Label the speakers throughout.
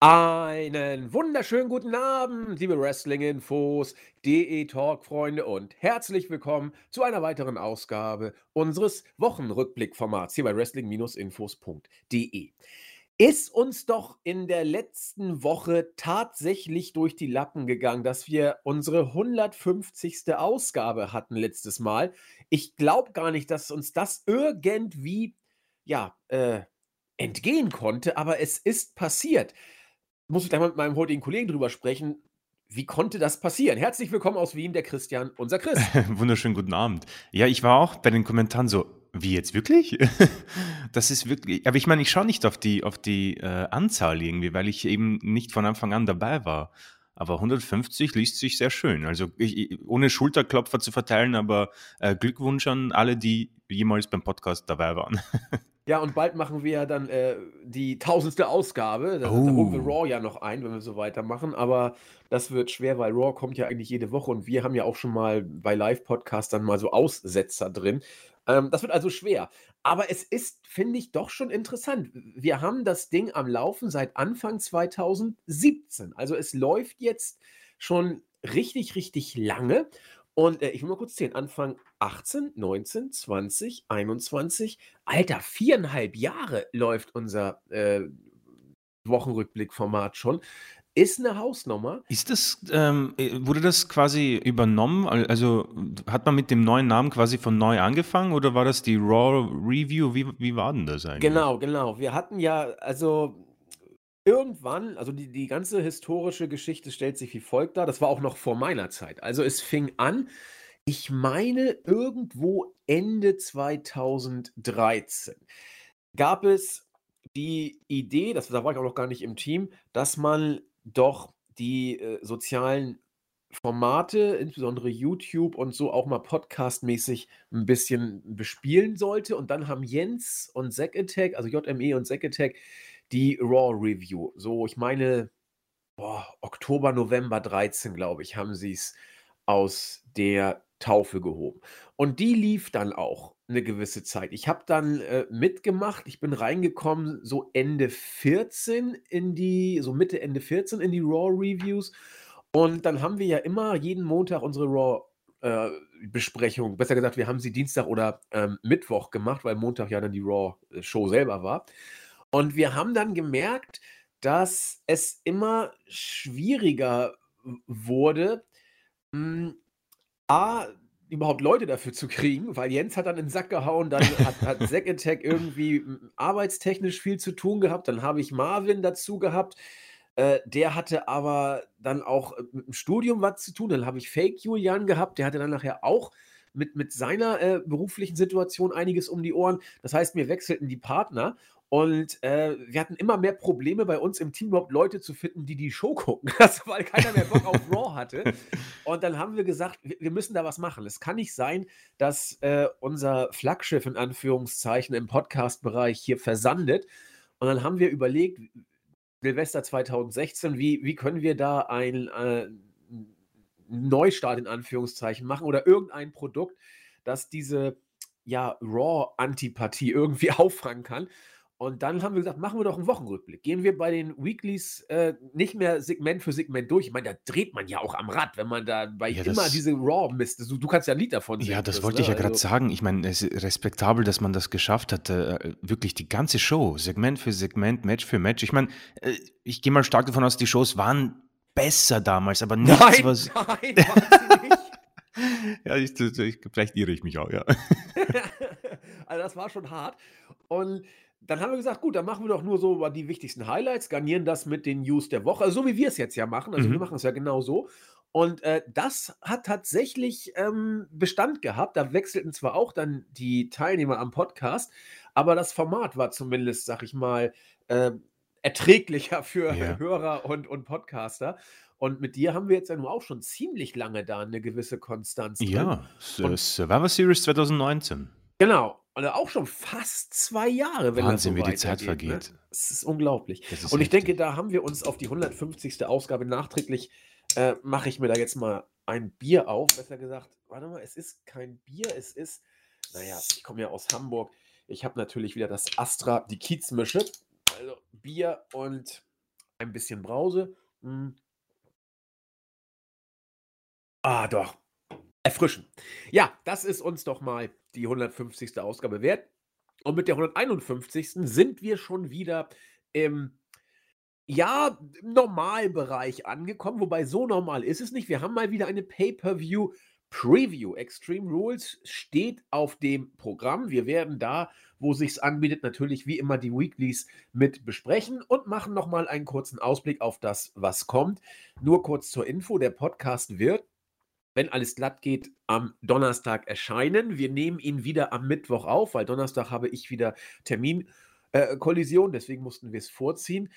Speaker 1: Einen wunderschönen guten Abend, liebe Wrestling-Infos, DE-Talk-Freunde und herzlich willkommen zu einer weiteren Ausgabe unseres Wochenrückblick-Formats hier bei Wrestling-Infos.de. Ist uns doch in der letzten Woche tatsächlich durch die Lappen gegangen, dass wir unsere 150. Ausgabe hatten letztes Mal. Ich glaube gar nicht, dass uns das irgendwie, ja, äh, entgehen konnte, aber es ist passiert muss ich gleich mal mit meinem heutigen Kollegen drüber sprechen. Wie konnte das passieren? Herzlich willkommen aus Wien, der Christian, unser Chris.
Speaker 2: Wunderschönen guten Abend. Ja, ich war auch bei den Kommentaren so, wie jetzt wirklich? das ist wirklich, aber ich meine, ich schaue nicht auf die, auf die äh, Anzahl irgendwie, weil ich eben nicht von Anfang an dabei war. Aber 150 liest sich sehr schön. Also ich, ohne Schulterklopfer zu verteilen, aber äh, Glückwunsch an alle, die jemals beim Podcast dabei waren.
Speaker 1: Ja, und bald machen wir ja dann äh, die tausendste Ausgabe. Da, oh. da holen wir Raw ja noch ein, wenn wir so weitermachen. Aber das wird schwer, weil Raw kommt ja eigentlich jede Woche und wir haben ja auch schon mal bei Live-Podcasts dann mal so Aussetzer drin. Ähm, das wird also schwer. Aber es ist, finde ich, doch schon interessant. Wir haben das Ding am Laufen seit Anfang 2017. Also es läuft jetzt schon richtig, richtig lange. Und äh, ich will mal kurz zählen. Anfang 18, 19, 20, 21. Alter, viereinhalb Jahre läuft unser äh, Wochenrückblick-Format schon. Ist eine Hausnummer.
Speaker 2: Ist das, ähm, äh, wurde das quasi übernommen? Also hat man mit dem neuen Namen quasi von neu angefangen oder war das die Raw Review? Wie, wie war denn das eigentlich?
Speaker 1: Genau, genau. Wir hatten ja, also irgendwann, also die, die ganze historische Geschichte stellt sich wie folgt dar. Das war auch noch vor meiner Zeit. Also es fing an, ich meine, irgendwo Ende 2013 gab es die Idee, das, da war ich auch noch gar nicht im Team, dass man doch die äh, sozialen Formate, insbesondere YouTube und so auch mal podcastmäßig ein bisschen bespielen sollte. Und dann haben Jens und Zack Attack, also JME und Zack Attack, die Raw Review. So, ich meine, boah, Oktober, November 13, glaube ich, haben sie es aus der Taufe gehoben. Und die lief dann auch eine gewisse Zeit. Ich habe dann äh, mitgemacht. Ich bin reingekommen so Ende 14 in die, so Mitte, Ende 14 in die Raw Reviews. Und dann haben wir ja immer jeden Montag unsere Raw äh, Besprechung, besser gesagt, wir haben sie Dienstag oder ähm, Mittwoch gemacht, weil Montag ja dann die Raw-Show äh, selber war. Und wir haben dann gemerkt, dass es immer schwieriger wurde, hm, A, überhaupt Leute dafür zu kriegen, weil Jens hat dann in den Sack gehauen, dann hat, hat Zack Attack irgendwie hm, arbeitstechnisch viel zu tun gehabt, dann habe ich Marvin dazu gehabt, äh, der hatte aber dann auch äh, mit dem Studium was zu tun, dann habe ich Fake Julian gehabt, der hatte dann nachher auch mit, mit seiner äh, beruflichen Situation einiges um die Ohren. Das heißt, wir wechselten die Partner und äh, wir hatten immer mehr Probleme bei uns im Team überhaupt Leute zu finden, die die Show gucken, also, weil keiner mehr Bock auf Raw hatte. Und dann haben wir gesagt, wir, müssen da was machen. Es kann nicht sein, dass äh, unser Flaggschiff in Anführungszeichen im Podcast-Bereich hier versandet. Und dann haben wir überlegt, Silvester 2016, wie, wie können wir da ein äh, Neustart in Anführungszeichen machen oder irgendein Produkt, das diese ja, Raw-Antipathie irgendwie auffangen kann. Und dann haben wir gesagt, machen wir doch einen Wochenrückblick. Gehen wir bei den Weeklies äh, nicht mehr Segment für Segment durch. Ich meine, da dreht man ja auch am Rad, wenn man da bei ja, immer diese Raw misst. Du, du, kannst ja ein Lied davon
Speaker 2: singen. Ja, das wollte ne? ich ja gerade also, sagen. Ich meine, es ist respektabel, dass man das geschafft hat. Äh, wirklich die ganze Show, Segment für Segment, Match für Match. Ich meine, äh, ich gehe mal stark davon aus, die Shows waren besser damals, aber nichts,
Speaker 1: nein,
Speaker 2: was.
Speaker 1: Nein, nicht.
Speaker 2: ja, ich, ich, vielleicht irre ich mich auch, ja.
Speaker 1: also, das war schon hart. Und dann haben wir gesagt, gut, dann machen wir doch nur so die wichtigsten Highlights, garnieren das mit den News der Woche, also so wie wir es jetzt ja machen. Also mhm. wir machen es ja genau so. Und äh, das hat tatsächlich ähm, Bestand gehabt. Da wechselten zwar auch dann die Teilnehmer am Podcast, aber das Format war zumindest, sag ich mal, äh, erträglicher für ja. Hörer und, und Podcaster. Und mit dir haben wir jetzt ja nun auch schon ziemlich lange da eine gewisse Konstanz.
Speaker 2: Drin. Ja, Survivor Series 2019.
Speaker 1: Genau. Oder auch schon fast zwei Jahre,
Speaker 2: wenn Wahnsinn, so wie die Zeit
Speaker 1: ne?
Speaker 2: vergeht.
Speaker 1: Ne? Das ist unglaublich. Das ist und ich denke, da haben wir uns auf die 150. Ausgabe nachträglich, äh, mache ich mir da jetzt mal ein Bier auf. Besser gesagt, warte mal, es ist kein Bier, es ist, naja, ich komme ja aus Hamburg. Ich habe natürlich wieder das Astra, die Kiezmische. Also Bier und ein bisschen Brause. Hm. Ah, doch. Erfrischen. Ja, das ist uns doch mal die 150. Ausgabe wert. Und mit der 151. sind wir schon wieder im ja, Normalbereich angekommen, wobei so normal ist es nicht. Wir haben mal wieder eine Pay-per-View Preview. Extreme Rules steht auf dem Programm. Wir werden da, wo sich's anbietet, natürlich wie immer die Weeklies mit besprechen und machen nochmal einen kurzen Ausblick auf das, was kommt. Nur kurz zur Info: Der Podcast wird wenn alles glatt geht, am Donnerstag erscheinen. Wir nehmen ihn wieder am Mittwoch auf, weil Donnerstag habe ich wieder Terminkollision, äh, deswegen mussten wir es vorziehen.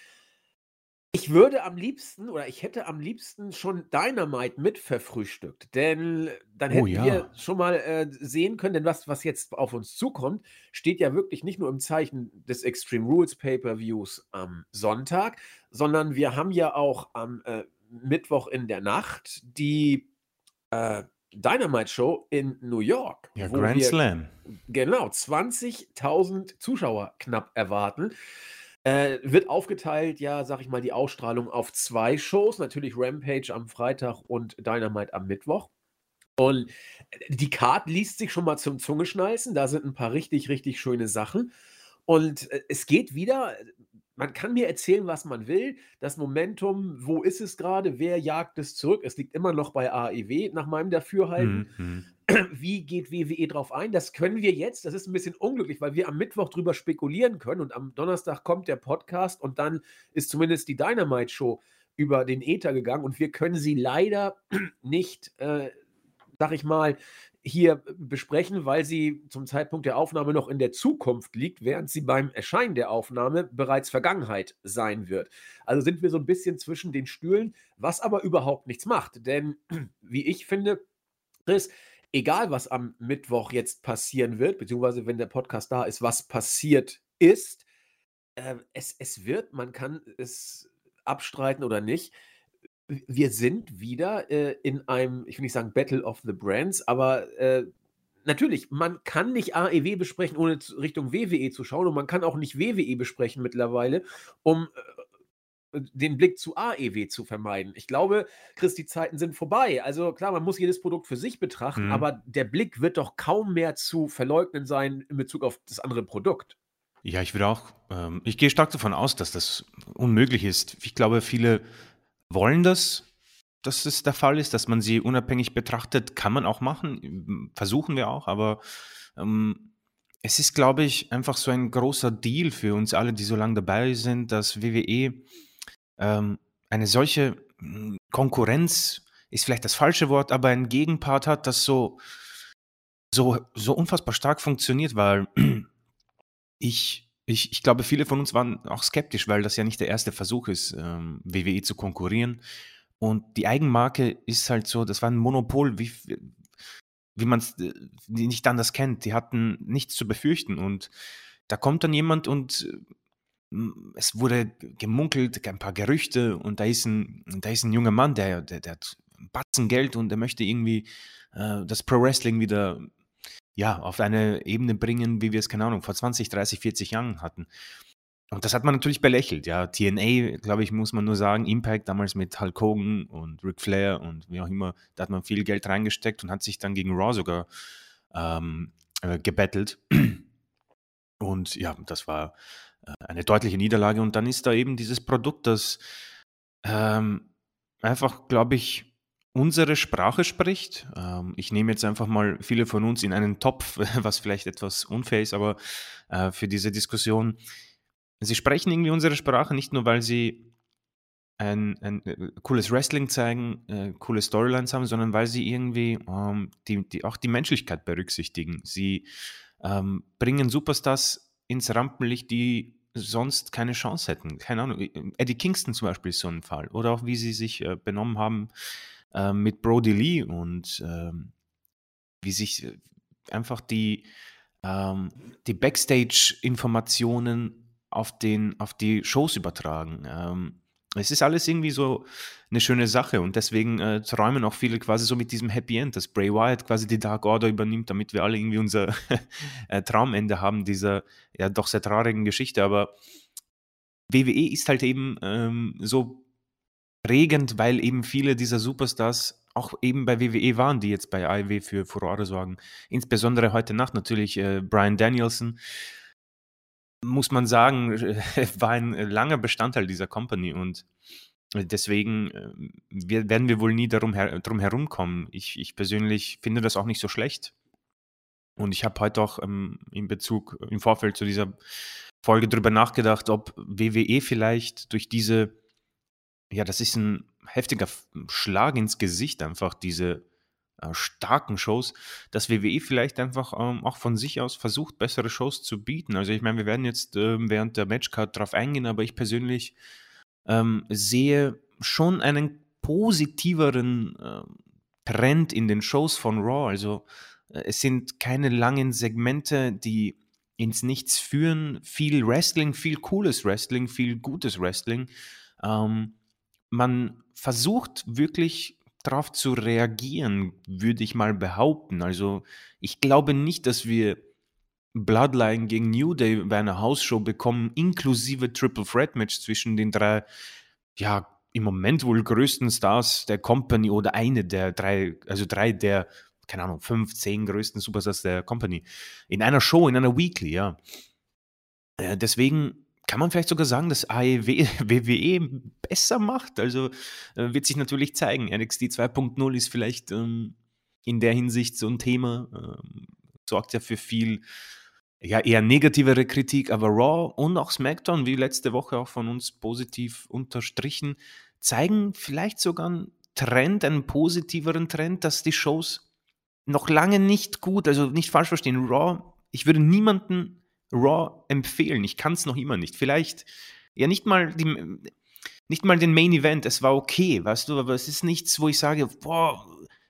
Speaker 1: Ich würde am liebsten oder ich hätte am liebsten schon Dynamite mit verfrühstückt, denn dann
Speaker 2: Oh
Speaker 1: hätten wir
Speaker 2: ja.
Speaker 1: schon mal äh, sehen können, denn was, was jetzt auf uns zukommt, steht ja wirklich nicht nur im Zeichen des Extreme Rules Pay-per-Views am Sonntag, sondern wir haben ja auch am äh, Mittwoch in der Nacht die äh, Dynamite-Show in New York,
Speaker 2: Ja, Grand
Speaker 1: wir
Speaker 2: Slam.
Speaker 1: genau 20.000 Zuschauer knapp erwarten. Äh, wird aufgeteilt, ja, sag ich mal, die Ausstrahlung auf zwei Shows. Natürlich Rampage am Freitag und Dynamite am Mittwoch. Und die Card liest sich schon mal zum Zungeschnalzen. Da sind ein paar richtig, richtig schöne Sachen. Und äh, es geht wieder, man kann mir erzählen, was man will. Das Momentum, wo ist es gerade? Wer jagt es zurück? Es liegt immer noch bei AEW, nach meinem Dafürhalten.
Speaker 2: Mhm, mhm.
Speaker 1: Wie geht WWE drauf ein? Das können wir jetzt. Das ist ein bisschen unglücklich, weil wir am Mittwoch drüber spekulieren können und am Donnerstag kommt der Podcast und dann ist zumindest die Dynamite-Show über den Äther gegangen und wir können sie leider nicht, äh, sag ich mal, hier besprechen, weil sie zum Zeitpunkt der Aufnahme noch in der Zukunft liegt, während sie beim Erscheinen der Aufnahme bereits Vergangenheit sein wird. Also sind wir so ein bisschen zwischen den Stühlen, was aber überhaupt nichts macht. Denn wie ich finde, Chris, egal was am Mittwoch jetzt passieren wird, beziehungsweise wenn der Podcast da ist, was passiert ist, äh, es, es wird, man kann es abstreiten oder nicht, wir sind wieder äh, in einem, ich will nicht sagen Battle of the Brands, aber äh, natürlich, man kann nicht AEW besprechen, ohne Richtung WWE zu schauen und man kann auch nicht WWE besprechen mittlerweile, um äh, den Blick zu AEW zu vermeiden. Ich glaube, Chris, die Zeiten sind vorbei. Also klar, man muss jedes Produkt für sich betrachten,
Speaker 2: Mhm.
Speaker 1: aber der Blick wird doch kaum mehr zu verleugnen sein in Bezug auf das andere Produkt.
Speaker 2: Ja, ich würde auch, ähm, ich gehe stark davon aus, dass das unmöglich ist. Ich glaube, viele wollen das, dass es der Fall ist, dass man sie unabhängig betrachtet, kann man auch machen, versuchen wir auch, aber ähm, es ist, glaube ich, einfach so ein großer Deal für uns alle, die so lange dabei sind, dass WWE ähm, eine solche mm, Konkurrenz ist vielleicht das falsche Wort, aber ein Gegenpart hat, das so, so, so unfassbar stark funktioniert, weil ich, ich, ich glaube, viele von uns waren auch skeptisch, weil das ja nicht der erste Versuch ist, ähm, WWE zu konkurrieren. Und die Eigenmarke ist halt so, das war ein Monopol, wie, wie man es nicht anders kennt. Die hatten nichts zu befürchten. Und da kommt dann jemand und äh, es wurde gemunkelt, ein paar Gerüchte und da ist ein, da ist ein junger Mann, der, der, der hat Batzen Geld und der möchte irgendwie äh, das Pro Wrestling wieder ja, auf eine Ebene bringen, wie wir es, keine Ahnung, vor 20, 30, 40 Jahren hatten. Und das hat man natürlich belächelt, ja. TNA, glaube ich, muss man nur sagen, Impact damals mit Hulk Hogan und Ric Flair und wie auch immer, da hat man viel Geld reingesteckt und hat sich dann gegen Raw sogar ähm, äh, gebettelt. Und ja, das war äh, eine deutliche Niederlage. Und dann ist da eben dieses Produkt, das ähm, einfach, glaube ich, unsere Sprache spricht. Ähm, ich nehme jetzt einfach mal viele von uns in einen Topf, was vielleicht etwas unfair ist, aber äh, für diese Diskussion. Sie sprechen irgendwie unsere Sprache nicht nur, weil sie ein, ein äh, cooles Wrestling zeigen, äh, coole Storylines haben, sondern weil sie irgendwie ähm, die, die, auch die Menschlichkeit berücksichtigen. Sie ähm, bringen Superstars ins Rampenlicht, die sonst keine Chance hätten. Keine Ahnung. Eddie Kingston zum Beispiel ist so ein Fall. Oder auch wie sie sich benommen haben äh, mit Brody Lee und ähm, wie sich äh, einfach die, ähm, die Backstage-Informationen auf, auf die Shows übertragen. Ähm, es ist alles irgendwie so eine schöne Sache und deswegen äh, träumen auch viele quasi so mit diesem Happy End, dass Bray Wyatt quasi die Dark Order übernimmt, damit wir alle irgendwie unser äh, Traumende haben, dieser ja doch sehr traurigen Geschichte. Aber WWE ist halt eben ähm, so prägend, weil eben viele dieser Superstars auch eben bei WWE waren, die jetzt bei AEW für Furore sorgen. Insbesondere heute Nacht natürlich äh, Brian Danielson, muss man sagen, war ein langer Bestandteil dieser Company und deswegen äh, werden wir wohl nie darum her drum herumkommen. Ich, ich persönlich finde das auch nicht so schlecht. Und ich habe heute auch ähm, in Bezug, im Vorfeld zu dieser Folge darüber nachgedacht, ob WWE vielleicht durch diese, ja, das ist ein heftiger Schlag ins Gesicht, einfach diese äh, starken Shows, dass WWE vielleicht einfach ähm, auch von sich aus versucht, bessere Shows zu bieten. Also ich meine, wir werden jetzt ähm, während der Matchcard drauf eingehen, aber ich persönlich ähm, sehe schon einen positiveren äh, Trend in den Shows von Raw. Also äh, es sind keine langen Segmente, die ins Nichts führen. Viel Wrestling, viel cooles Wrestling, viel gutes Wrestling. Ähm, man versucht wirklich darauf zu reagieren, würde ich mal behaupten. Also ich glaube nicht, dass wir Bloodline gegen New Day bei einer Hausshow bekommen, inklusive Triple Threat Match zwischen den drei, ja, im Moment wohl größten Stars der Company oder eine der drei, also drei der, keine Ahnung, fünf, zehn größten Superstars der Company. In einer Show, in einer Weekly, ja. Äh, deswegen kann man vielleicht sogar sagen, dass AEW, WWE besser macht. Also äh, wird sich natürlich zeigen. NXT 2.0 ist vielleicht ähm, in der Hinsicht so ein Thema, ähm, sorgt ja für viel, ja, eher negativere Kritik, aber Raw und auch SmackDown, wie letzte Woche auch von uns positiv unterstrichen, zeigen vielleicht sogar einen Trend, einen positiveren Trend, dass die Shows noch lange nicht gut, also nicht falsch verstehen, Raw, ich würde niemanden Raw empfehlen. Ich kann es noch immer nicht. Vielleicht, ja, nicht mal die, nicht mal den Main Event, es war okay, weißt du, aber es ist nichts, wo ich sage, boah,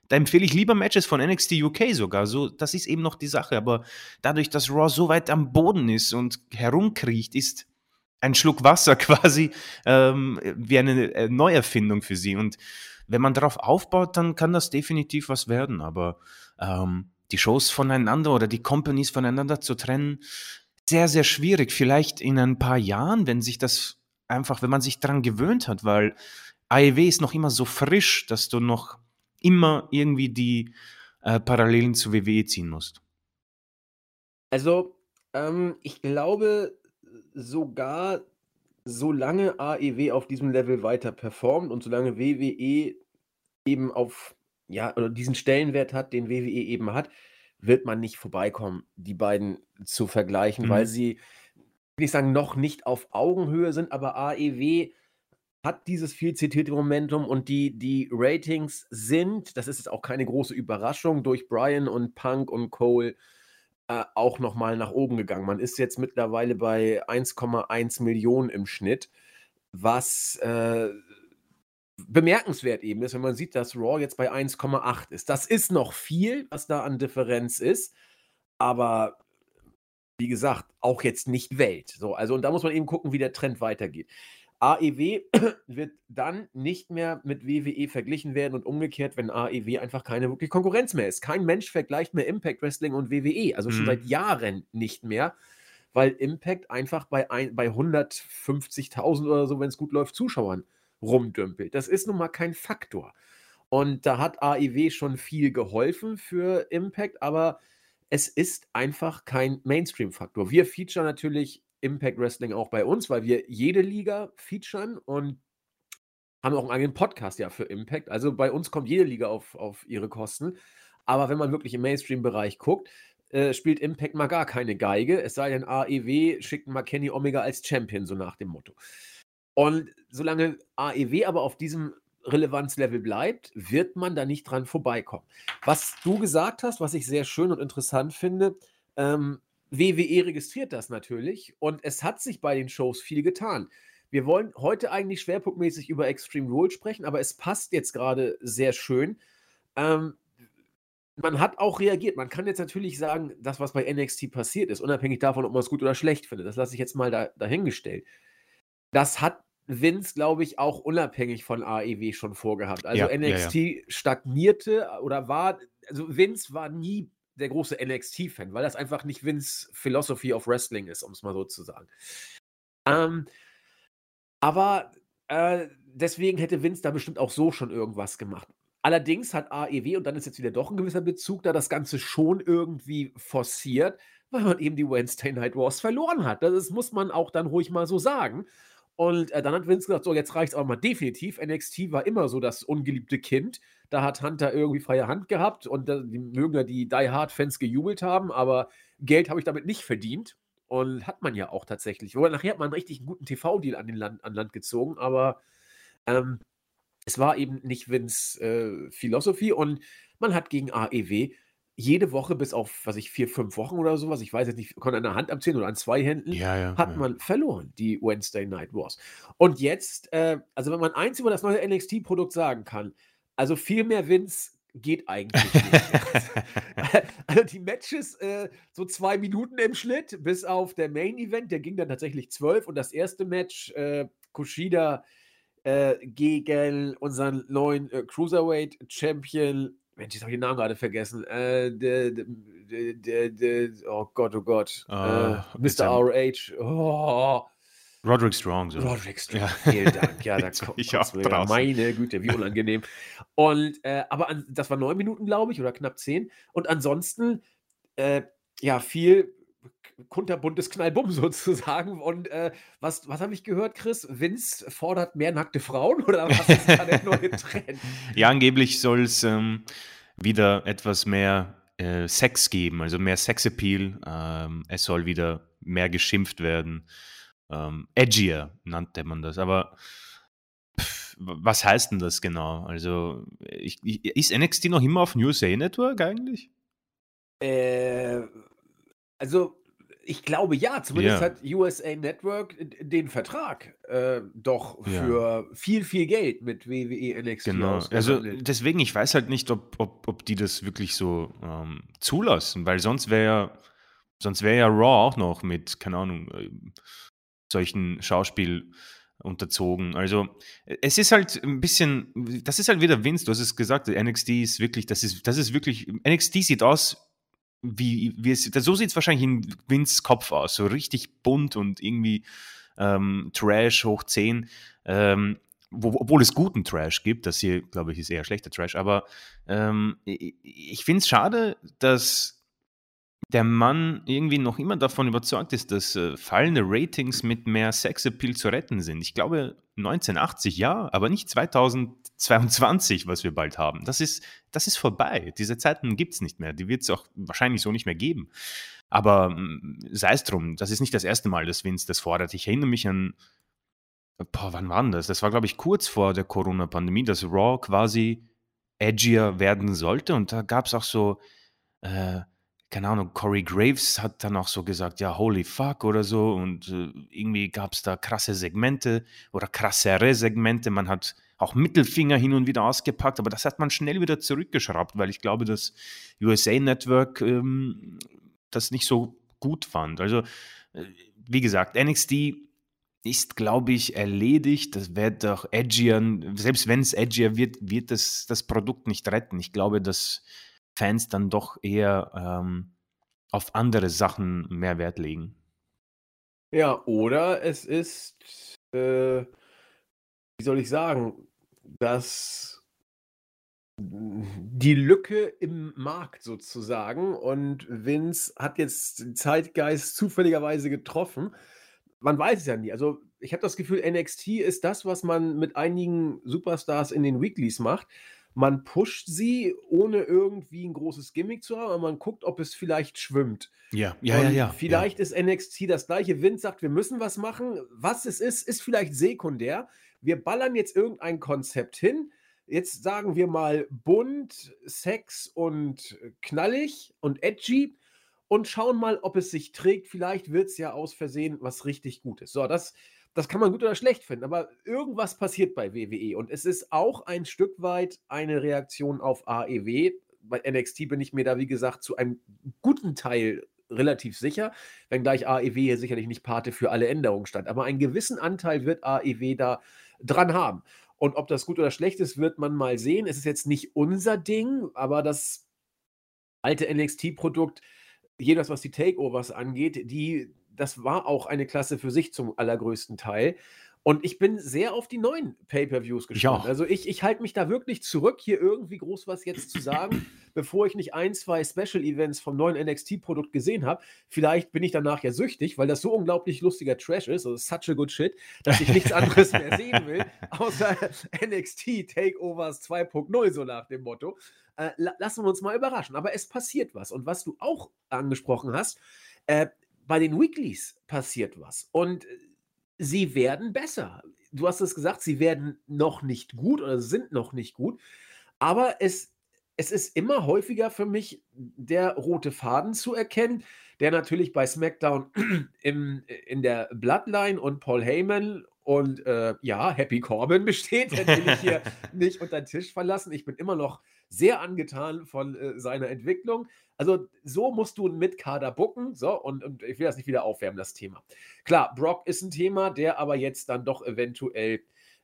Speaker 2: da empfehle ich lieber Matches von NXT UK sogar. So, das ist eben noch die Sache. Aber dadurch, dass Raw so weit am Boden ist und herumkriecht, ist ein Schluck Wasser quasi ähm, wie eine äh, Neuerfindung für sie. Und wenn man darauf aufbaut, dann kann das definitiv was werden. Aber ähm, die Shows voneinander oder die Companies voneinander zu trennen, sehr, sehr schwierig. Vielleicht in ein paar Jahren, wenn sich das einfach, wenn man sich daran gewöhnt hat, weil AEW ist noch immer so frisch, dass du noch immer irgendwie die äh, Parallelen zu WWE ziehen musst.
Speaker 1: Also, ähm, ich glaube sogar, solange AEW auf diesem Level weiter performt und solange WWE eben auf, ja, oder diesen Stellenwert hat, den WWE eben hat, wird man nicht vorbeikommen, die beiden zu vergleichen, weil mhm. sie, will ich sagen, noch nicht auf Augenhöhe sind, aber AEW hat dieses viel zitierte Momentum und die, die Ratings sind, das ist jetzt auch keine große Überraschung, durch Brian und Punk und Cole äh, auch nochmal nach oben gegangen. Man ist jetzt mittlerweile bei 1,1 Millionen im Schnitt, was äh, bemerkenswert eben ist, wenn man sieht, dass Raw jetzt bei 1,8 ist. Das ist noch viel, was da an Differenz ist, aber wie gesagt, auch jetzt nicht Welt. So, also und da muss man eben gucken, wie der Trend weitergeht. AEW wird dann nicht mehr mit WWE verglichen werden und umgekehrt, wenn AEW einfach keine wirklich Konkurrenz mehr ist. Kein Mensch vergleicht mehr Impact Wrestling und WWE, also schon mhm. seit Jahren nicht mehr, weil Impact einfach bei, bei 150.000 oder so, wenn es gut läuft, Zuschauern rumdümpelt. Das ist nun mal kein Faktor. Und da hat AEW schon viel geholfen für Impact, aber es ist einfach kein Mainstream-Faktor. Wir featuren natürlich Impact Wrestling auch bei uns, weil wir jede Liga featuren und haben auch einen eigenen Podcast ja für Impact. Also bei uns kommt jede Liga auf, auf ihre Kosten. Aber wenn man wirklich im Mainstream-Bereich guckt, äh, spielt Impact mal gar keine Geige. Es sei denn, AEW schickt mal Kenny Omega als Champion, so nach dem Motto. Und solange AEW aber auf diesem Relevanzlevel bleibt, wird man da nicht dran vorbeikommen. Was du gesagt hast, was ich sehr schön und interessant finde, ähm, WWE registriert das natürlich und es hat sich bei den Shows viel getan. Wir wollen heute eigentlich schwerpunktmäßig über Extreme Rules sprechen, aber es passt jetzt gerade sehr schön. Ähm, man hat auch reagiert. Man kann jetzt natürlich sagen, das, was bei NXT passiert ist, unabhängig davon, ob man es gut oder schlecht findet, das lasse ich jetzt mal da, dahingestellt das hat Vince, glaube ich, auch unabhängig von AEW schon vorgehabt. Also ja, NXT ja, ja. stagnierte oder war, also Vince war nie der große NXT-Fan, weil das einfach nicht Vince Philosophy of Wrestling ist, um es mal so zu sagen. Ähm, Aber, äh, deswegen hätte Vince da bestimmt auch so schon irgendwas gemacht. Allerdings hat AEW, und dann ist jetzt wieder doch ein gewisser Bezug da, das Ganze schon irgendwie forciert, weil man eben die Wednesday Night Wars verloren hat. Das muss man auch dann ruhig mal so sagen. Und äh, dann hat Vince gesagt: So, jetzt reicht es aber mal definitiv. NXT war immer so das ungeliebte Kind. Da hat Hunter irgendwie freie Hand gehabt und äh, die mögen ja die Die Hard-Fans gejubelt haben, aber Geld habe ich damit nicht verdient. Und hat man ja auch tatsächlich. Oder nachher hat man einen richtig guten TV-Deal an, Land, an Land gezogen, aber ähm, es war eben nicht Vince äh, Philosophie und man hat gegen AEW jede Woche bis auf, was ich, vier, fünf Wochen oder sowas, ich weiß jetzt nicht, konnte an der Hand abzählen oder an zwei Händen,
Speaker 2: Ja, ja,
Speaker 1: hat
Speaker 2: ja.
Speaker 1: man verloren, die Wednesday Night Wars. Und jetzt, äh, also wenn man eins über das neue NXT-Produkt sagen kann, also viel mehr Vince geht eigentlich nicht. also die Matches, äh, so zwei Minuten im Schnitt, bis auf der Main-Event, der ging dann tatsächlich zwölf und das erste Match, äh, Kushida äh, gegen unseren neuen äh, Cruiserweight-Champion. Mensch, jetzt habe ich den Namen gerade vergessen. Äh, der, der, der, der, oh Gott, oh Gott.
Speaker 2: Äh,
Speaker 1: äh, Mr. RH. Oh,
Speaker 2: Roderick Strong, so.
Speaker 1: Roderick Strong.
Speaker 2: Ja.
Speaker 1: Vielen Dank. Ja, da kommt
Speaker 2: ich auch draußen.
Speaker 1: Meine Güte, wie unangenehm. Und, äh, aber an, das war neun Minuten, glaube ich, oder knapp zehn. Und ansonsten, äh, ja, viel kunterbuntes Knallbumm sozusagen. Und äh, was, was habe ich gehört, Chris? Vince fordert mehr nackte Frauen oder was ist da der neue Trend?
Speaker 2: Ja, angeblich soll es ähm, wieder etwas mehr äh, Sex geben, also mehr Sexappeal. Ähm, es soll wieder mehr geschimpft werden. Ähm, edgier nannte man das. Aber pff, was heißt denn das genau? Also, ich, ich, ist NXT noch immer auf USA Network eigentlich?
Speaker 1: Äh, also, ich glaube ja, zumindest
Speaker 2: Ja.
Speaker 1: hat USA Network den Vertrag äh, doch
Speaker 2: Ja.
Speaker 1: für viel, viel Geld mit WWE NXT
Speaker 2: Genau. Also deswegen, ich weiß halt nicht, ob, ob, ob die das wirklich so ähm, zulassen, weil sonst wäre ja, sonst wäre ja Raw auch noch mit, keine Ahnung, äh, solchen Schauspiel unterzogen. Also es ist halt ein bisschen, das ist halt wieder Vince, du hast es gesagt, NXT ist wirklich, das ist, das ist wirklich, NXT sieht aus wie, wie so sieht es wahrscheinlich in Vince Kopf aus, so richtig bunt und irgendwie ähm, Trash hoch 10. Ähm, wo, obwohl es guten Trash gibt, das hier, glaube ich, ist eher schlechter Trash, aber ähm, ich, ich finde es schade, dass der Mann irgendwie noch immer davon überzeugt ist, dass äh, fallende Ratings mit mehr Sexappeal zu retten sind. Ich glaube 1980 ja, aber nicht 2022, was wir bald haben. Das ist, das ist vorbei. Diese Zeiten gibt es nicht mehr. Die wird es auch wahrscheinlich so nicht mehr geben. Aber mm, sei es drum, das ist nicht das erste Mal, dass Vince das fordert. Ich erinnere mich an, boah, wann war denn das? Das war, glaube ich, kurz vor der Corona-Pandemie, dass Raw quasi edgier werden sollte. Und da gab es auch so, äh, keine Ahnung, Corey Graves hat dann auch so gesagt, ja, holy fuck oder so. Und äh, irgendwie gab es da krasse Segmente oder krassere Segmente. Man hat auch Mittelfinger hin und wieder ausgepackt, aber das hat man schnell wieder zurückgeschraubt, weil ich glaube, dass USA Network ähm, das nicht so gut fand. Also, äh, wie gesagt, NXT ist, glaube ich, erledigt. Das wird doch edgier. Selbst wenn es edgier wird, wird das, das Produkt nicht retten. Ich glaube, dass Fans dann doch eher ähm, auf andere Sachen mehr Wert legen.
Speaker 1: Ja, oder es ist, äh, wie soll ich sagen, dass die Lücke im Markt sozusagen und Vince hat jetzt den Zeitgeist zufälligerweise getroffen. Man weiß es ja nie. Also ich habe das Gefühl, NXT ist das, was man mit einigen Superstars in den Weeklies macht. Man pusht sie, ohne irgendwie ein großes Gimmick zu haben, aber man guckt, ob es vielleicht schwimmt.
Speaker 2: Ja,
Speaker 1: Und Vielleicht ist NXT das gleiche. Vince sagt, wir müssen was machen. Was es ist, ist vielleicht sekundär. Wir ballern jetzt irgendein Konzept hin. Jetzt sagen wir mal bunt, Sex und knallig und edgy und schauen mal, ob es sich trägt. Vielleicht wird es ja aus Versehen was richtig Gutes. So, das, das kann man gut oder schlecht finden, aber irgendwas passiert bei WWE und es ist auch ein Stück weit eine Reaktion auf AEW. Bei NXT bin ich mir da, wie gesagt, zu einem guten Teil relativ sicher, wenngleich AEW hier sicherlich nicht Pate für alle Änderungen stand. Aber einen gewissen Anteil wird AEW da dran haben. Und ob das gut oder schlecht ist, wird man mal sehen. Es ist jetzt nicht unser Ding, aber das alte NXT-Produkt, jedes, was die Takeovers angeht, die, das war auch eine Klasse für sich zum allergrößten Teil. Und ich bin sehr auf die neuen Pay-per-Views gespannt.
Speaker 2: Ja.
Speaker 1: Also ich, ich halte mich da wirklich zurück, hier irgendwie groß was jetzt zu sagen, bevor ich nicht ein, zwei Special-Events vom neuen NXT-Produkt gesehen habe. Vielleicht bin ich danach ja süchtig, weil das so unglaublich lustiger Trash ist, also such a good shit, dass ich nichts anderes mehr sehen will, außer NXT Takeovers 2.0, so nach dem Motto. Äh, lassen wir uns mal überraschen. Aber es passiert was. Und was du auch angesprochen hast, äh, bei den Weeklies passiert was. Und sie werden besser. Du hast es gesagt, sie werden noch nicht gut oder sind noch nicht gut, aber es, es ist immer häufiger für mich der rote Faden zu erkennen, der natürlich bei SmackDown im, in der Bloodline und Paul Heyman und äh, ja, Happy Corbin besteht. Den will ich hier nicht unter den Tisch verlassen. Ich bin immer noch sehr angetan von äh, seiner Entwicklung. Also so musst du einen Mitkader bucken. So, und, und ich will das nicht wieder aufwärmen, das Thema. Klar, Brock ist ein Thema, der aber jetzt dann doch eventuell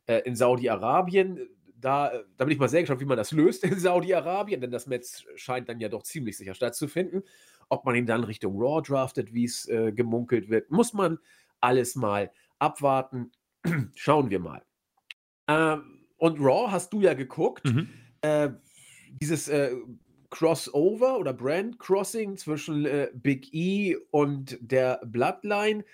Speaker 1: äh, in Saudi-Arabien, da, äh, da bin ich mal sehr gespannt, wie man das löst in Saudi-Arabien, denn das Match scheint dann ja doch ziemlich sicher stattzufinden. Ob man ihn dann Richtung Raw draftet, wie es äh, gemunkelt wird, muss man alles mal abwarten. Schauen wir mal. Ähm, und Raw hast du ja geguckt. Mhm. Äh, dieses äh, Crossover oder Brand Crossing zwischen äh, Big E und der Bloodline.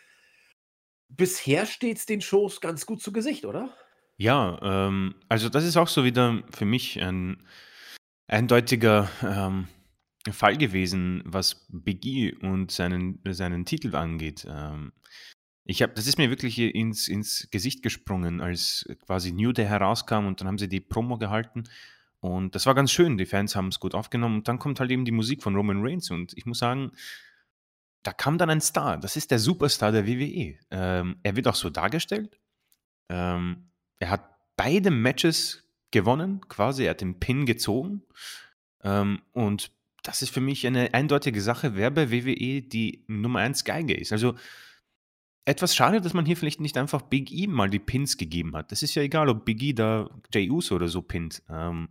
Speaker 1: Bisher steht es den Shows ganz gut zu Gesicht, oder?
Speaker 2: Ja, ähm, also das ist auch so wieder für mich ein eindeutiger ähm, Fall gewesen, was Big E und seinen, seinen Titel angeht. Ähm, ich habe, das ist mir wirklich ins, ins Gesicht gesprungen, als quasi New Day herauskam und dann haben sie die Promo gehalten und das war ganz schön. Die Fans haben es gut aufgenommen. Und dann kommt halt eben die Musik von Roman Reigns. Und ich muss sagen, da kam dann ein Star. Das ist der Superstar der WWE. Ähm, er wird auch so dargestellt. Ähm, er hat beide Matches gewonnen, quasi. Er hat den Pin gezogen. Ähm, und das ist für mich eine eindeutige Sache, wer bei WWE die Nummer 1 Geige ist. Also etwas schade, dass man hier vielleicht nicht einfach Big E mal die Pins gegeben hat. Das ist ja egal, ob Big E da Jay Uso oder so pinnt. Ähm,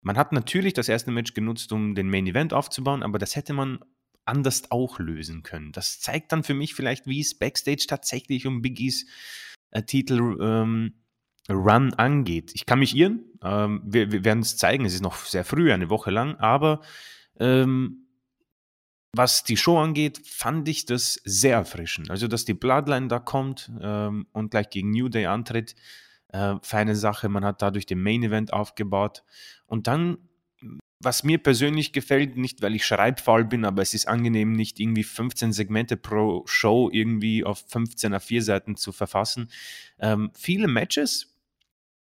Speaker 2: man hat natürlich das erste Match genutzt, um den Main Event aufzubauen, aber das hätte man anders auch lösen können. Das zeigt dann für mich vielleicht, wie es Backstage tatsächlich um Big E's äh, Titel ähm, Run angeht. Ich kann mich irren, ähm, wir, wir werden es zeigen, es ist noch sehr früh, eine Woche lang, aber ähm, was die Show angeht, fand ich das sehr erfrischend. Also, dass die Bloodline da kommt ähm, und gleich gegen New Day antritt, äh, feine Sache. Man hat dadurch den Main Event aufgebaut. Und dann, was mir persönlich gefällt, nicht weil ich schreibfaul bin, aber es ist angenehm, nicht irgendwie 15 Segmente pro Show irgendwie auf 15 A4 Seiten zu verfassen. Ähm, viele Matches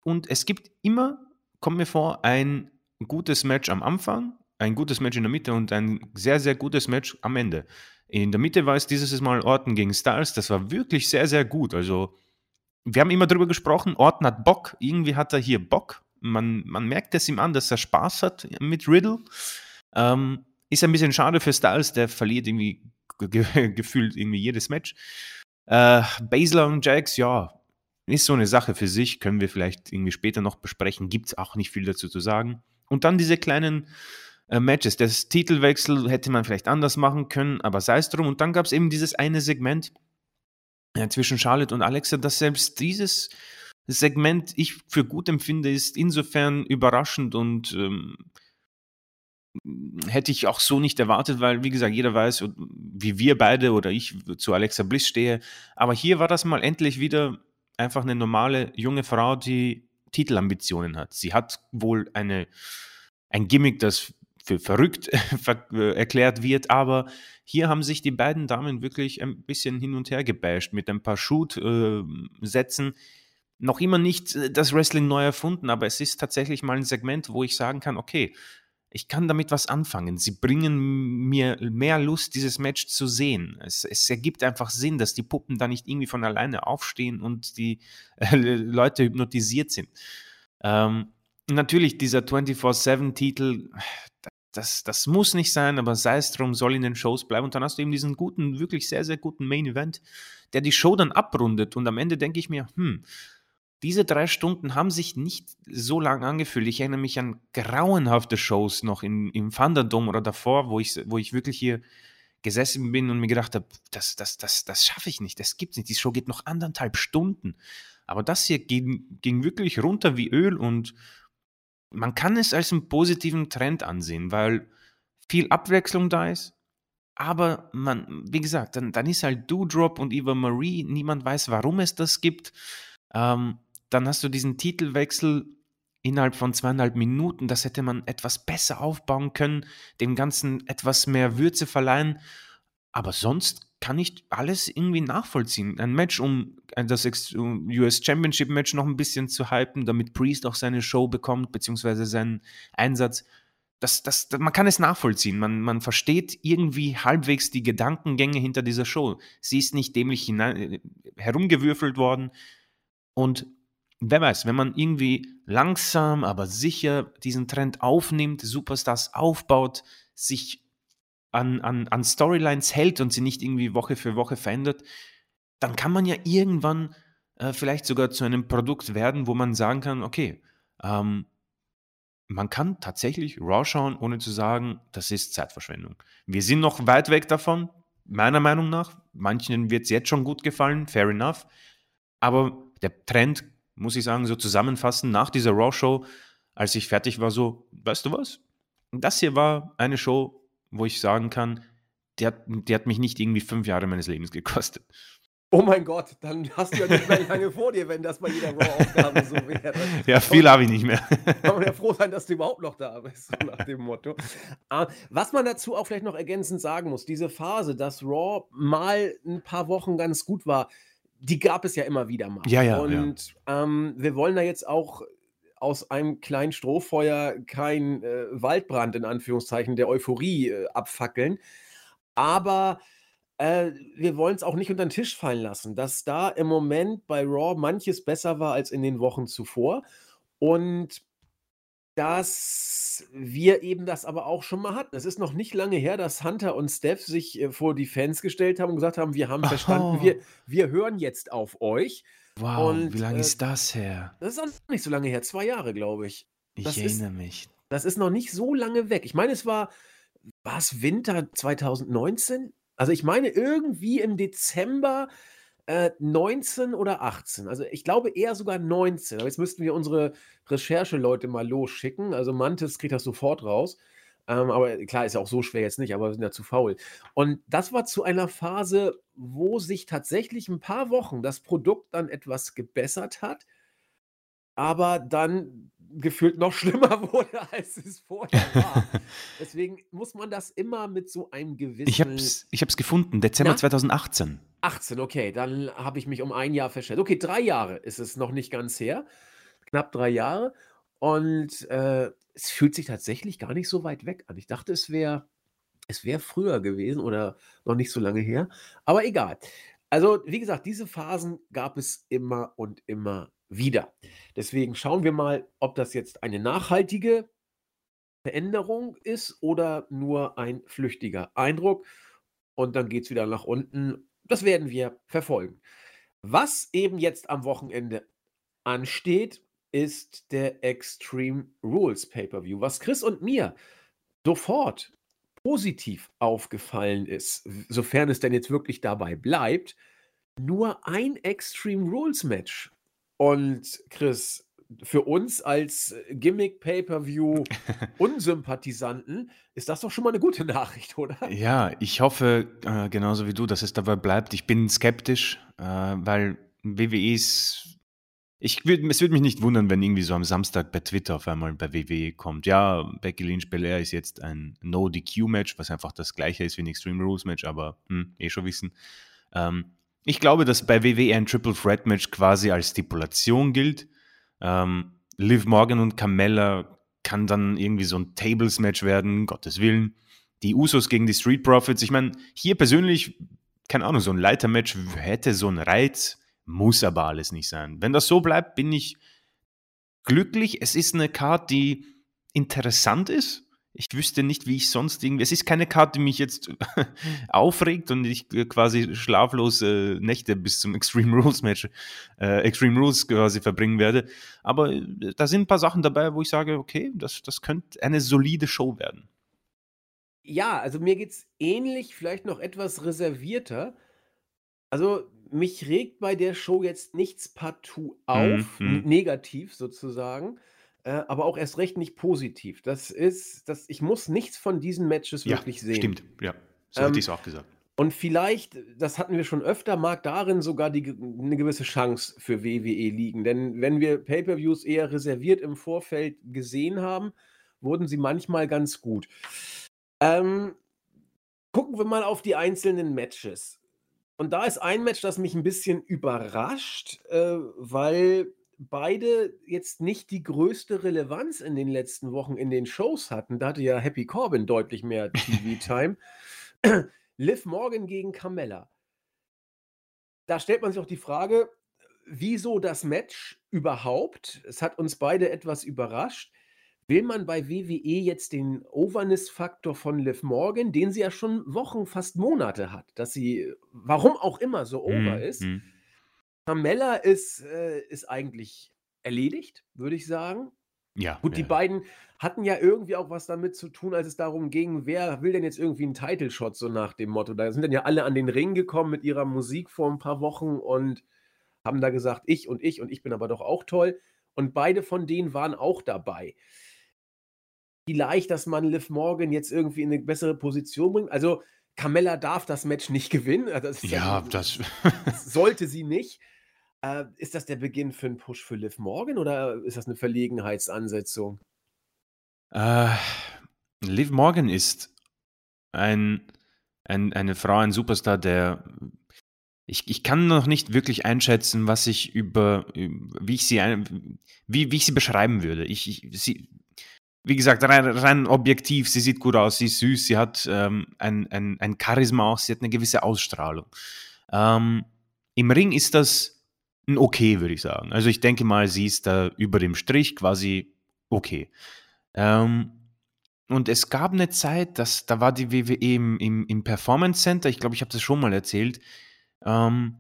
Speaker 2: und es gibt immer, kommt mir vor, ein gutes Match am Anfang ein gutes Match in der Mitte und ein sehr, sehr gutes Match am Ende. In der Mitte war es dieses Mal Orton gegen Styles. Das war wirklich sehr, sehr gut. Also, wir haben immer darüber gesprochen, Orton hat Bock. Irgendwie hat er hier Bock. Man, man merkt es ihm an, dass er Spaß hat mit Riddle. Ähm, ist ein bisschen schade für Styles, der verliert irgendwie ge gefühlt irgendwie jedes Match. Äh, Baszler und Jax, ja, ist so eine Sache für sich. Können wir vielleicht irgendwie später noch besprechen. Gibt es auch nicht viel dazu zu sagen. Und dann diese kleinen äh, Matches. Das Titelwechsel hätte man vielleicht anders machen können, aber sei es drum. Und dann gab es eben dieses eine Segment äh, zwischen Charlotte und Alexa, dass selbst dieses Segment ich für gut empfinde, ist insofern überraschend und ähm, hätte ich auch so nicht erwartet, weil, wie gesagt, jeder weiß, wie wir beide oder ich zu Alexa Bliss stehe. Aber hier war das mal endlich wieder einfach eine normale junge Frau, die Titelambitionen hat. Sie hat wohl eine, ein Gimmick, das für verrückt äh, erklärt wird, aber hier haben sich die beiden Damen wirklich ein bisschen hin und her gebasht mit ein paar Shoot-Sätzen. Noch immer nicht äh, das Wrestling neu erfunden, aber es ist tatsächlich mal ein Segment, wo ich sagen kann, okay, ich kann damit was anfangen. Sie bringen mir mehr Lust, dieses Match zu sehen. Es, es, ergibt einfach Sinn, dass die Puppen da nicht irgendwie von alleine aufstehen und die äh, Leute hypnotisiert sind. Ähm, natürlich, dieser 24-7-Titel, das, das muss nicht sein, aber sei es drum, soll in den Shows bleiben. Und dann hast du eben diesen guten, wirklich sehr, sehr guten Main Event, der die Show dann abrundet. Und am Ende denke ich mir, hm, diese drei Stunden haben sich nicht so lang angefühlt. Ich erinnere mich an grauenhafte Shows noch in, im Thunderdome oder davor, wo ich, wo ich wirklich hier gesessen bin und mir gedacht habe, das, das, das, das schaffe ich nicht, das gibt's nicht. Die Show geht noch anderthalb Stunden. Aber das hier ging, ging wirklich runter wie Öl und man kann es als einen positiven Trend ansehen, weil viel Abwechslung da ist. Aber man, wie gesagt, dann, dann ist halt Doodrop und Eva Marie, niemand weiß, warum es das gibt. Ähm, dann hast du diesen Titelwechsel innerhalb von zweieinhalb Minuten. Das hätte man etwas besser aufbauen können, dem Ganzen etwas mehr Würze verleihen. Aber sonst kann ich alles irgendwie nachvollziehen. Ein Match, um das US Championship Match noch ein bisschen zu hypen, damit Priest auch seine Show bekommt, beziehungsweise seinen Einsatz. Das, das, man kann es nachvollziehen. Man, man versteht irgendwie halbwegs die Gedankengänge hinter dieser Show. Sie ist nicht dämlich hinein, herumgewürfelt worden. Und wer weiß, wenn man irgendwie langsam, aber sicher diesen Trend aufnimmt, Superstars aufbaut, sich an, an, an Storylines hält und sie nicht irgendwie Woche für Woche verändert, dann kann man ja irgendwann äh, vielleicht sogar zu einem Produkt werden, wo man sagen kann, okay, ähm, man kann tatsächlich Raw schauen, ohne zu sagen, das ist Zeitverschwendung. Wir sind noch weit weg davon, meiner Meinung nach. Manchen wird es jetzt schon gut gefallen, fair enough. Aber der Trend, muss ich sagen, so zusammenfassen, nach dieser Raw-Show, als ich fertig war, so, weißt du was? Das hier war eine Show, wo ich sagen kann, die hat, die hat mich nicht irgendwie fünf Jahre meines Lebens gekostet.
Speaker 1: Oh mein Gott, dann hast du ja nicht mehr lange vor dir, wenn das bei jeder Raw-Aufgabe so wäre.
Speaker 2: Ja, viel habe ich nicht mehr.
Speaker 1: Kann man ja froh sein, dass du überhaupt noch da bist, so nach dem Motto. Ah, was man dazu auch vielleicht noch ergänzend sagen muss, diese Phase, dass Raw mal ein paar Wochen ganz gut war, die gab es ja immer wieder mal.
Speaker 2: Ja, ja.
Speaker 1: Und ja. Ähm, wir wollen da jetzt auch aus einem kleinen Strohfeuer kein äh, Waldbrand in Anführungszeichen der Euphorie äh, abfackeln. Aber äh, wir wollen es auch nicht unter den Tisch fallen lassen, dass da im Moment bei Raw manches besser war als in den Wochen zuvor. Und dass wir eben das aber auch schon mal hatten. Es ist noch nicht lange her, dass Hunter und Steph sich äh, vor die Fans gestellt haben und gesagt haben, wir haben verstanden, wir, wir hören jetzt auf euch.
Speaker 2: Wow, und, wie lange äh, ist das her?
Speaker 1: Das ist auch nicht so lange her, zwei Jahre, glaube ich.
Speaker 2: Ich das erinnere ist, mich.
Speaker 1: Das ist noch nicht so lange weg. Ich meine, es war, war es Winter 2019? Also ich meine, irgendwie im Dezember äh, 19 oder 18. Also ich glaube eher sogar 19. Aber jetzt müssten wir unsere Rechercheleute mal losschicken. Also Mantis kriegt das sofort raus. Ähm, aber klar, ist ja auch so schwer jetzt nicht, aber wir sind ja zu faul. Und das war zu einer Phase, wo sich tatsächlich ein paar Wochen das Produkt dann etwas gebessert hat, aber dann gefühlt noch schlimmer wurde, als es vorher war. Deswegen muss man das immer mit so einem gewissen.
Speaker 2: Ich hab's, ich hab's gefunden, Dezember Na? 2018.
Speaker 1: 18, okay, dann habe ich mich um ein Jahr verstellt. Okay, drei Jahre ist es noch nicht ganz her. Knapp drei Jahre. Und äh, es fühlt sich tatsächlich gar nicht so weit weg an. Ich dachte, es wäre es wär früher gewesen oder noch nicht so lange her. Aber egal. Also, wie gesagt, diese Phasen gab es immer und immer wieder. Deswegen schauen wir mal, ob das jetzt eine nachhaltige Veränderung ist oder nur ein flüchtiger Eindruck. Und dann geht es wieder nach unten. Das werden wir verfolgen. Was eben jetzt am Wochenende ansteht, ist der Extreme Rules Pay-per-View, was Chris und mir sofort positiv aufgefallen ist, sofern es denn jetzt wirklich dabei bleibt, nur ein Extreme Rules Match. Und Chris, für uns als Gimmick Pay-per-View Unsympathisanten ist das doch schon mal eine gute Nachricht, oder?
Speaker 2: Ja, ich hoffe äh, genauso wie du, dass es dabei bleibt. Ich bin skeptisch, äh, weil WWE ist ich würd, es würde mich nicht wundern, wenn irgendwie so am Samstag bei Twitter auf einmal bei WWE kommt. Ja, Becky Lynch Belair ist jetzt ein No-DQ-Match, was einfach das gleiche ist wie ein Extreme Rules-Match, aber hm, eh schon wissen. Ähm, ich glaube, dass bei WWE ein Triple Threat Match quasi als Stipulation gilt. Ähm, Liv Morgan und Carmella kann dann irgendwie so ein Tables-Match werden, Gottes Willen. Die Usos gegen die Street Profits. Ich meine, hier persönlich, keine Ahnung, so ein Leiter-Match hätte so einen Reiz muss aber alles nicht sein. Wenn das so bleibt, bin ich glücklich. Es ist eine Karte, die interessant ist. Ich wüsste nicht, wie ich sonst irgendwie. Es ist keine Karte, die mich jetzt aufregt und ich quasi schlaflose Nächte bis zum Extreme Rules Match, äh, Extreme Rules quasi verbringen werde. Aber äh, da sind ein paar Sachen dabei, wo ich sage, okay, das, das könnte eine solide Show werden.
Speaker 1: Ja, also mir geht es ähnlich, vielleicht noch etwas reservierter. Also mich regt bei der Show jetzt nichts partout auf,
Speaker 2: mhm.
Speaker 1: negativ sozusagen, äh, aber auch erst recht nicht positiv. Das ist das ich muss nichts von diesen Matches
Speaker 2: Ja,
Speaker 1: wirklich sehen.
Speaker 2: stimmt. Ja, so hätte
Speaker 1: Ähm,
Speaker 2: ich's auch gesagt.
Speaker 1: und vielleicht, das hatten wir schon öfter, mag darin sogar die ge 'ne gewisse Chance für WWE liegen. Denn wenn wir Pay-per-Views eher reserviert im Vorfeld gesehen haben, wurden sie manchmal ganz gut. Ähm, gucken wir mal auf die einzelnen Matches. Und da ist ein Match, das mich 'n bisschen überrascht, äh, weil beide jetzt nicht die größte Relevanz in den letzten Wochen in den Shows hatten. Da hatte ja Happy Corbin deutlich mehr TV-Time. Liv Morgan gegen Carmella. Da stellt man sich auch die Frage, wieso das Match überhaupt? Es hat uns beide etwas überrascht. Will man bei WWE jetzt den Overness-Faktor von Liv Morgan, den sie ja schon Wochen, fast Monate hat, dass sie, warum auch immer, so over
Speaker 2: Mhm,
Speaker 1: ist.
Speaker 2: mhm.
Speaker 1: Carmella ist äh, ist eigentlich erledigt, würde ich sagen.
Speaker 2: Ja,
Speaker 1: Gut,
Speaker 2: ja,
Speaker 1: die beiden hatten ja irgendwie auch was damit zu tun, als es darum ging, wer will denn jetzt irgendwie 'n Title Shot, so nach dem Motto. Da sind dann ja alle an den Ring gekommen mit ihrer Musik vor 'n paar Wochen und haben da gesagt: „Ich und ich und ich bin aber doch auch toll.“ Und beide von denen waren auch dabei. Vielleicht, dass man Liv Morgan jetzt irgendwie in 'ne bessere Position bringt. Also, Carmella darf das Match nicht gewinnen. Also, das ja
Speaker 2: Ja, das
Speaker 1: sollte sie nicht. Äh, ist das der Beginn für 'n Push für Liv Morgan oder ist das 'ne Verlegenheitsansetzung?
Speaker 2: Äh, Liv Morgan ist ein ein eine Frau, ein Superstar, der ich ich kann noch nicht wirklich einschätzen, was ich über wie ich sie ein wie wie ich sie beschreiben würde. Ich ich sie wie gesagt, rein rein objektiv, sie sieht gut aus, sie ist süß, sie hat, ähm, ein ein ein Charisma auch, sie hat 'ne gewisse Ausstrahlung. Ähm, im Ring ist das 'n okay, würde ich sagen. Also, ich denke mal, sie ist da über dem Strich quasi okay. Ähm, und es gab 'ne Zeit, dass da war die WWE im im im Performance Center. Ich glaube, ich habe das schon mal erzählt. Ähm,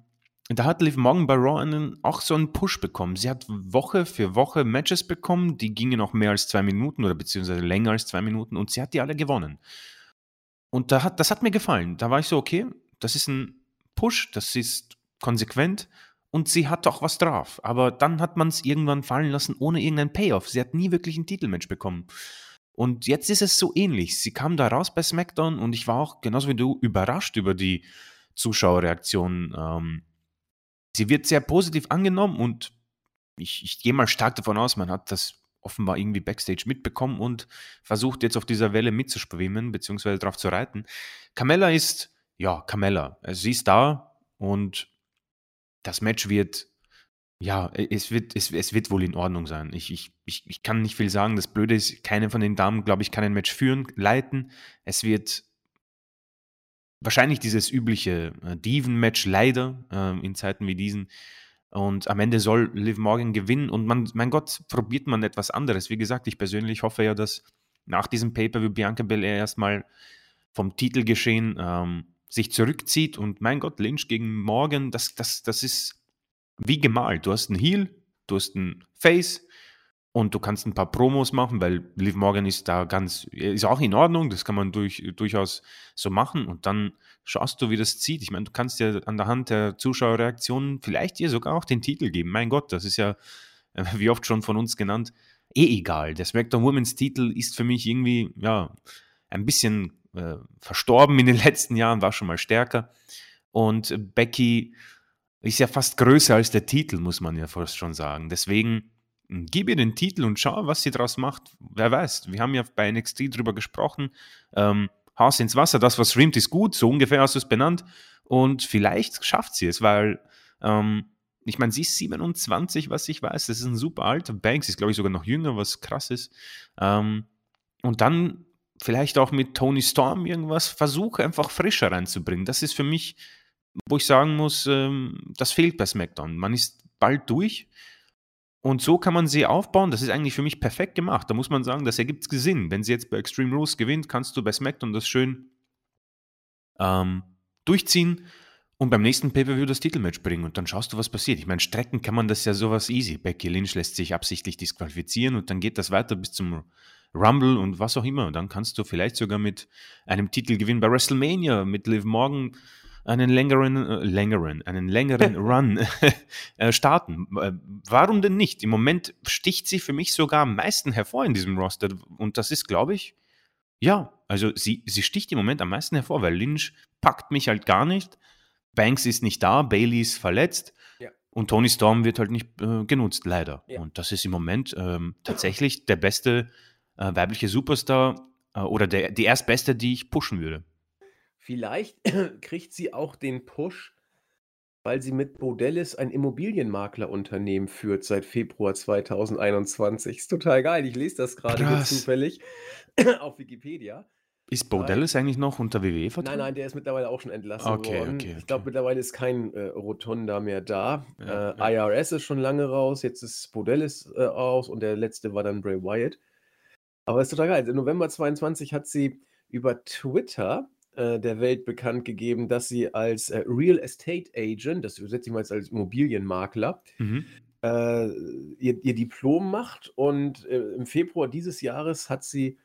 Speaker 2: da hat Liv Morgan bei Raw einen auch so 'n Push bekommen. Sie hat Woche für Woche Matches bekommen, die gingen auch mehr als 2 Minuten oder beziehungsweise länger als 2 Minuten und sie hat die alle gewonnen. Und da hat das hat mir gefallen. Da war ich so: „Okay, das ist 'n Push, das ist konsequent und sie hat auch was drauf.“ Aber dann hat man's irgendwann fallen lassen ohne irgendeinen Payoff. Sie hat nie wirklich 'n Titelmatch bekommen. Und jetzt ist es so ähnlich. Sie kam da raus bei SmackDown und ich war auch genauso wie du überrascht über die Zuschauerreaktionen. Ähm, sie wird sehr positiv angenommen und ich ich gehe mal stark davon aus, man hat das offenbar irgendwie backstage mitbekommen und versucht jetzt auf dieser Welle mitzuschwimmen beziehungsweise drauf zu reiten. Carmella ist, ja, Carmella. Also, sie ist da und das Match wird ja, e es wird es es wird wohl in Ordnung sein. Ich ich ich ich kann nicht viel sagen. Das Blöde ist, keine von den Damen, glaube ich, kann ein Match führen leiten. Es wird wahrscheinlich dieses übliche, äh, Diven-Match leider, ähm, in Zeiten wie diesen. Und am Ende soll Liv Morgan gewinnen und man mein Gott, probiert man etwas anderes. Wie gesagt, ich persönlich hoffe ja, dass nach diesem Pay-per-View Bianca Belair erst mal vom Titelgeschehen, ähm, sich zurückzieht und mein Gott, Lynch gegen Morgan, das das das ist wie gemalt. Du hast 'n Heel, du hast 'n Face und du kannst 'n paar Promos machen, weil Liv Morgan ist da ganz ist auch in Ordnung, das kann man durch durchaus so machen und dann schaust du, wie das zieht. Ich meine, du kannst ja an der Hand der Zuschauerreaktionen vielleicht ihr sogar auch den Titel geben. Mein Gott, das ist ja, äh, wie oft schon von uns genannt, eh egal. Der SmackDown Women's Titel ist für mich irgendwie, ja, ein bisschen, äh, verstorben in den letzten Jahren, war schon mal stärker. Und Becky ist ja fast größer als der Titel, muss man ja fast schon sagen. Deswegen, gib ihr den Titel und schau, was sie draus macht. Wer weiß, wir haben ja bei NXT drüber gesprochen. Ähm, Haus ins Wasser, das, was streamt, ist gut, so ungefähr hast du's benannt. Und vielleicht schafft sie es, weil, ähm, ich meine, sie ist 27, was ich weiß. Das ist 'n super Alter. Banks ist, glaube ich, sogar noch jünger, was krass ist. Ähm, und dann vielleicht auch mit Toni Storm irgendwas versuche, einfach Frische reinzubringen. Das ist für mich, wo ich sagen muss, ähm, das fehlt bei SmackDown. Man ist bald durch und so kann man sie aufbauen. Das ist eigentlich für mich perfekt gemacht. Da muss man sagen, das ergibt Sinn. Wenn sie jetzt bei Extreme Rules gewinnt, kannst du bei SmackDown das schön ähm, durchziehen und beim nächsten Pay-per-View das Titelmatch bringen und dann schaust du, was passiert. Ich meine, strecken kann man das ja so was easy. Becky Lynch lässt sich absichtlich disqualifizieren und dann geht das weiter bis zum Rumble und was auch immer. Und dann kannst du vielleicht sogar mit einem Titelgewinn bei WrestleMania mit Liv Morgan einen längeren, äh, längeren, einen längeren Run äh, starten. Äh, warum denn nicht? Im Moment sticht sie für mich sogar am meisten hervor in diesem Roster. Und das ist, glaube ich, ja, also sie, sie sticht im Moment am meisten hervor, weil Lynch packt mich halt gar nicht. Banks ist nicht da, Bailey ist verletzt. Ja. Und Tony Storm wird halt nicht äh, genutzt, leider. Ja. Und das ist im Moment ähm, tatsächlich der beste äh, weibliche Superstar äh, oder der, die erstbeste, die ich pushen würde.
Speaker 1: Vielleicht kriegt sie auch den Push, weil sie mit Bodellis ein Immobilienmaklerunternehmen führt seit Februar 2021. Ist total geil. Ich lese das gerade zufällig auf Wikipedia.
Speaker 2: Ist Bodellis eigentlich noch unter WWE
Speaker 1: vertreten? Nein, nein, der ist mittlerweile auch schon entlassen
Speaker 2: okay, worden. Okay, okay.
Speaker 1: Ich glaube, mittlerweile ist kein äh, Rotunda mehr da. Ja, äh, ja. IRS ist schon lange raus, jetzt ist Bodellis äh, aus und der letzte war dann Bray Wyatt. Aber ist total geil. Im November 22 hat sie über Twitter äh, der Welt bekannt gegeben, dass sie als äh, Real Estate Agent, das übersetze ich mal als Immobilienmakler, mhm. äh, ihr, ihr, Diplom macht. Und äh, im Februar dieses Jahres hat sie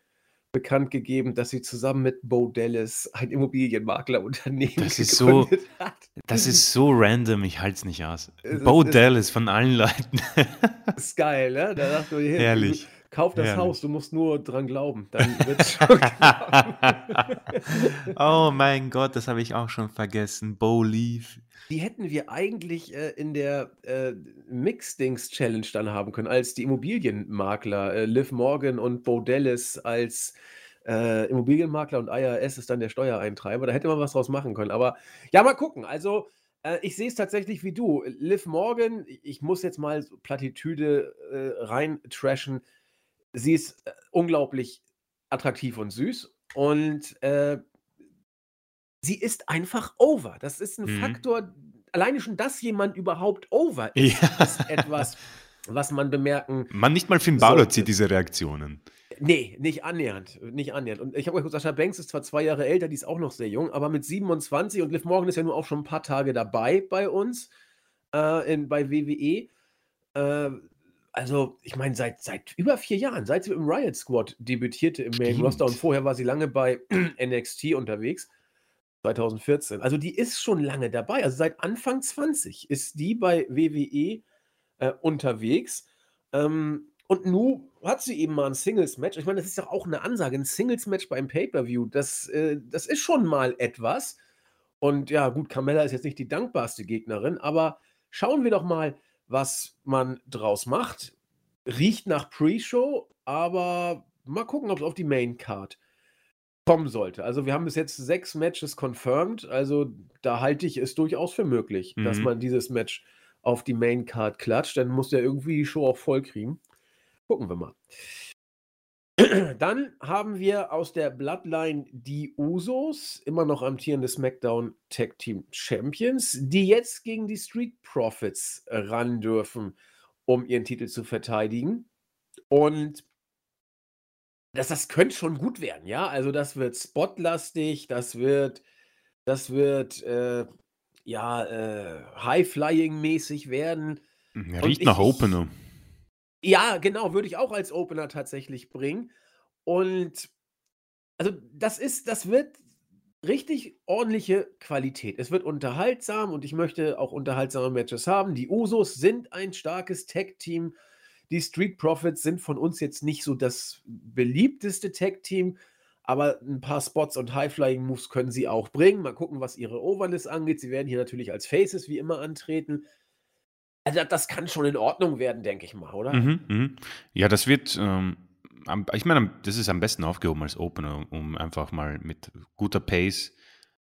Speaker 1: bekannt gegeben, dass sie zusammen mit Bo Dallas ein Immobilienmaklerunternehmen
Speaker 2: das ist so, hat. Das ist so random, ich halte es nicht aus. Es Bo ist, Dallas von allen Leuten.
Speaker 1: Das ist geil, ne? Da dachte ich,
Speaker 2: Herrlich.
Speaker 1: Kauf das Herrlich. Haus, du musst nur dran glauben. Dann wird's schon
Speaker 2: oh mein Gott, das habe ich auch schon vergessen. Bo Leaf.
Speaker 1: Die hätten wir eigentlich äh, in der äh, Mix-Dings-Challenge dann haben können, als die Immobilienmakler, äh, Liv Morgan und Bo Dallas als äh, Immobilienmakler und IRS ist dann der Steuereintreiber. Da hätte man was draus machen können. Aber ja, mal gucken. Also äh, ich sehe es tatsächlich wie du. Liv Morgan, ich muss jetzt mal Plattitüde äh, rein trashen sie ist äh, unglaublich attraktiv und süß und äh, sie ist einfach over. Das ist ein mhm. Faktor, alleine schon, dass jemand überhaupt over ist, ja. ist etwas, was man bemerken.
Speaker 2: Man nicht mal Finn Balor zieht diese Reaktionen.
Speaker 1: Nee, nicht annähernd. Nicht annähernd. Und ich habe gesagt, Sascha Banks ist zwar zwei Jahre älter, die ist auch noch sehr jung, aber mit 27 und Liv Morgan ist ja nur auch schon ein paar Tage dabei bei uns, äh, in, bei WWE. Äh, also, ich meine, seit, seit über vier Jahren, seit sie im Riot Squad debütierte im Main Roster und vorher war sie lange bei NXT unterwegs, 2014. Also, die ist schon lange dabei. Also, seit Anfang 20 ist die bei WWE äh, unterwegs. Ähm, und nun hat sie eben mal ein Singles-Match. Ich meine, das ist doch auch eine Ansage. Ein Singles-Match beim Pay-Per-View, das, äh, das ist schon mal etwas. Und ja, gut, Carmella ist jetzt nicht die dankbarste Gegnerin, aber schauen wir doch mal, was man draus macht. Riecht nach Pre-Show, aber mal gucken, ob es auf die Main Card kommen sollte. Also wir haben bis jetzt sechs Matches confirmed, also da halte ich es durchaus für möglich, mhm. dass man dieses Match auf die Main Card klatscht. Dann muss der irgendwie die Show auch voll kriegen. Gucken wir mal. Dann haben wir aus der Bloodline die Usos, immer noch amtierende SmackDown Tag Team Champions, die jetzt gegen die Street Profits ran dürfen, um ihren Titel zu verteidigen. Und das, das könnte schon gut werden, ja. Also, das wird spotlastig, das wird, das wird, äh, ja, äh, High-Flying-mäßig werden.
Speaker 2: Riecht nach Opener.
Speaker 1: Ja, genau, würde ich auch als Opener tatsächlich bringen. Und also das ist, das wird richtig ordentliche Qualität. Es wird unterhaltsam und ich möchte auch unterhaltsame Matches haben. Die Usos sind ein starkes Tag-Team. Die Street Profits sind von uns jetzt nicht so das beliebteste Tag-Team, aber ein paar Spots und High-Flying-Moves können sie auch bringen. Mal gucken, was ihre Overness angeht. Sie werden hier natürlich als Faces wie immer antreten. Also das kann schon in Ordnung werden, denke ich mal, oder?
Speaker 2: Mhm, mh. Ja, das wird, ähm, ich meine, das ist am besten aufgehoben als Opener, um einfach mal mit guter Pace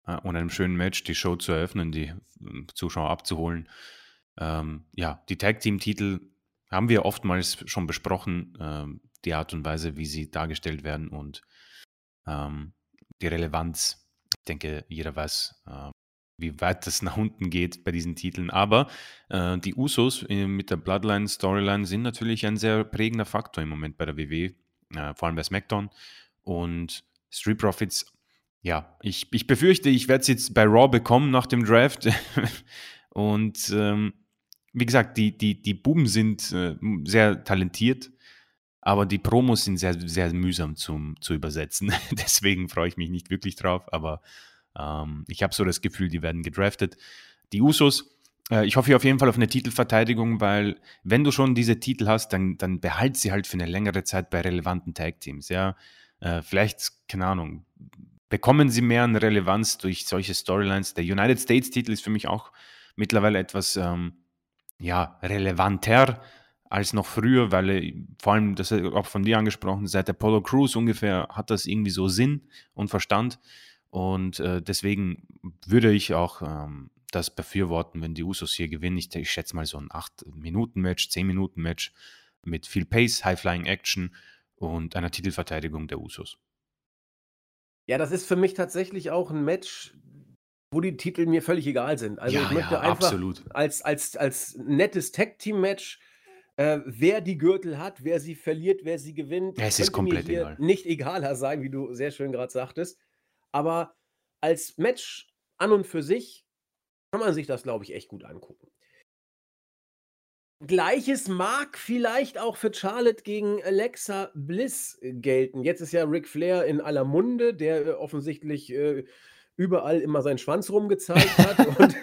Speaker 2: äh, und einem schönen Match die Show zu eröffnen, die äh, Zuschauer abzuholen. Ähm, ja, die Tag-Team-Titel haben wir oftmals schon besprochen, ähm, die Art und Weise, wie sie dargestellt werden und ähm, die Relevanz. Ich denke, jeder weiß, äh, wie weit das nach unten geht bei diesen Titeln. Aber äh, die Usos äh, mit der Bloodline-Storyline sind natürlich ein sehr prägender Faktor im Moment bei der WW, äh, vor allem bei SmackDown. Und Street Profits, ja, ich, ich befürchte, ich werde es jetzt bei Raw bekommen nach dem Draft. Und ähm, wie gesagt, die, die, die Buben sind äh, sehr talentiert, aber die Promos sind sehr, sehr mühsam zum, zu übersetzen. Deswegen freue ich mich nicht wirklich drauf, aber Ähm, ich habe so das Gefühl, die werden gedraftet. Die Usos, äh, ich hoffe auf jeden Fall auf eine Titelverteidigung, weil wenn du schon diese Titel hast, dann, dann behalt sie halt für eine längere Zeit bei relevanten Tag-Teams. Ja? Äh, vielleicht, keine Ahnung, bekommen sie mehr an Relevanz durch solche Storylines. Der United States-Titel ist für mich auch mittlerweile etwas ähm, ja, relevanter als noch früher, weil vor allem, das auch von dir angesprochen, seit Apollo Crews ungefähr hat das irgendwie so Sinn und Verstand. Und äh, deswegen würde ich auch ähm, das befürworten, wenn die Usos hier gewinnen. Ich, ich schätze mal so ein 8-Minuten-Match, 10-Minuten-Match mit viel Pace, High-Flying-Action und einer Titelverteidigung der Usos.
Speaker 1: Ja, das ist für mich tatsächlich auch ein Match, wo die Titel mir völlig egal sind. Also ja, ich möchte ja, einfach absolut. als, als, als nettes Tag-Team-Match, äh, wer die Gürtel hat, wer sie verliert, wer sie gewinnt,
Speaker 2: es ist komplett mir egal.
Speaker 1: nicht egaler sein, wie du sehr schön gerade sagtest. Aber als Match an und für sich kann man sich das, glaube ich, echt gut angucken. Gleiches mag vielleicht auch für Charlotte gegen Alexa Bliss gelten. Jetzt ist ja Ric Flair in aller Munde, der äh, offensichtlich äh, überall immer seinen Schwanz rumgezeigt hat und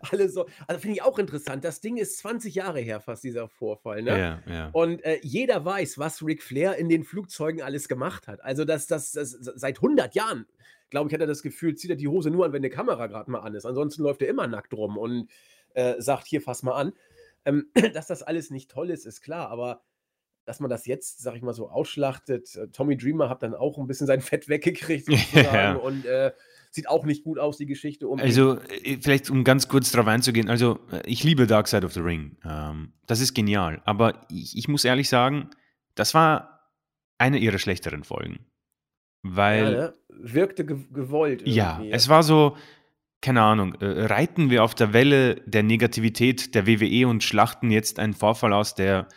Speaker 1: alle so. Also finde ich auch interessant. Das Ding ist 20 Jahre her, fast dieser Vorfall. Ne?
Speaker 2: Ja, ja.
Speaker 1: Und äh, jeder weiß, was Ric Flair in den Flugzeugen alles gemacht hat. Also, das, das, das seit 100 Jahren, glaube ich, hat er das Gefühl, zieht er die Hose nur an, wenn eine Kamera gerade mal an ist. Ansonsten läuft er immer nackt rum und äh, sagt: Hier, fass mal an. Ähm, dass das alles nicht toll ist, ist klar, aber dass man das jetzt, sag ich mal so, ausschlachtet. Äh, Tommy Dreamer hat dann auch ein bisschen sein Fett weggekriegt sozusagen ja. und äh, sieht auch nicht gut aus, die Geschichte.
Speaker 2: Um also, äh, vielleicht um ganz kurz darauf einzugehen, also äh, ich liebe Dark Side of the Ring. Ähm, das ist genial. Aber ich, ich, muss ehrlich sagen, das war eine ihrer schlechteren Folgen. Weil. Ja, ne?
Speaker 1: Wirkte ge gewollt.
Speaker 2: Irgendwie. Ja, es war so, keine Ahnung, äh, reiten wir auf der Welle der Negativität der WWE und schlachten jetzt einen Vorfall aus, der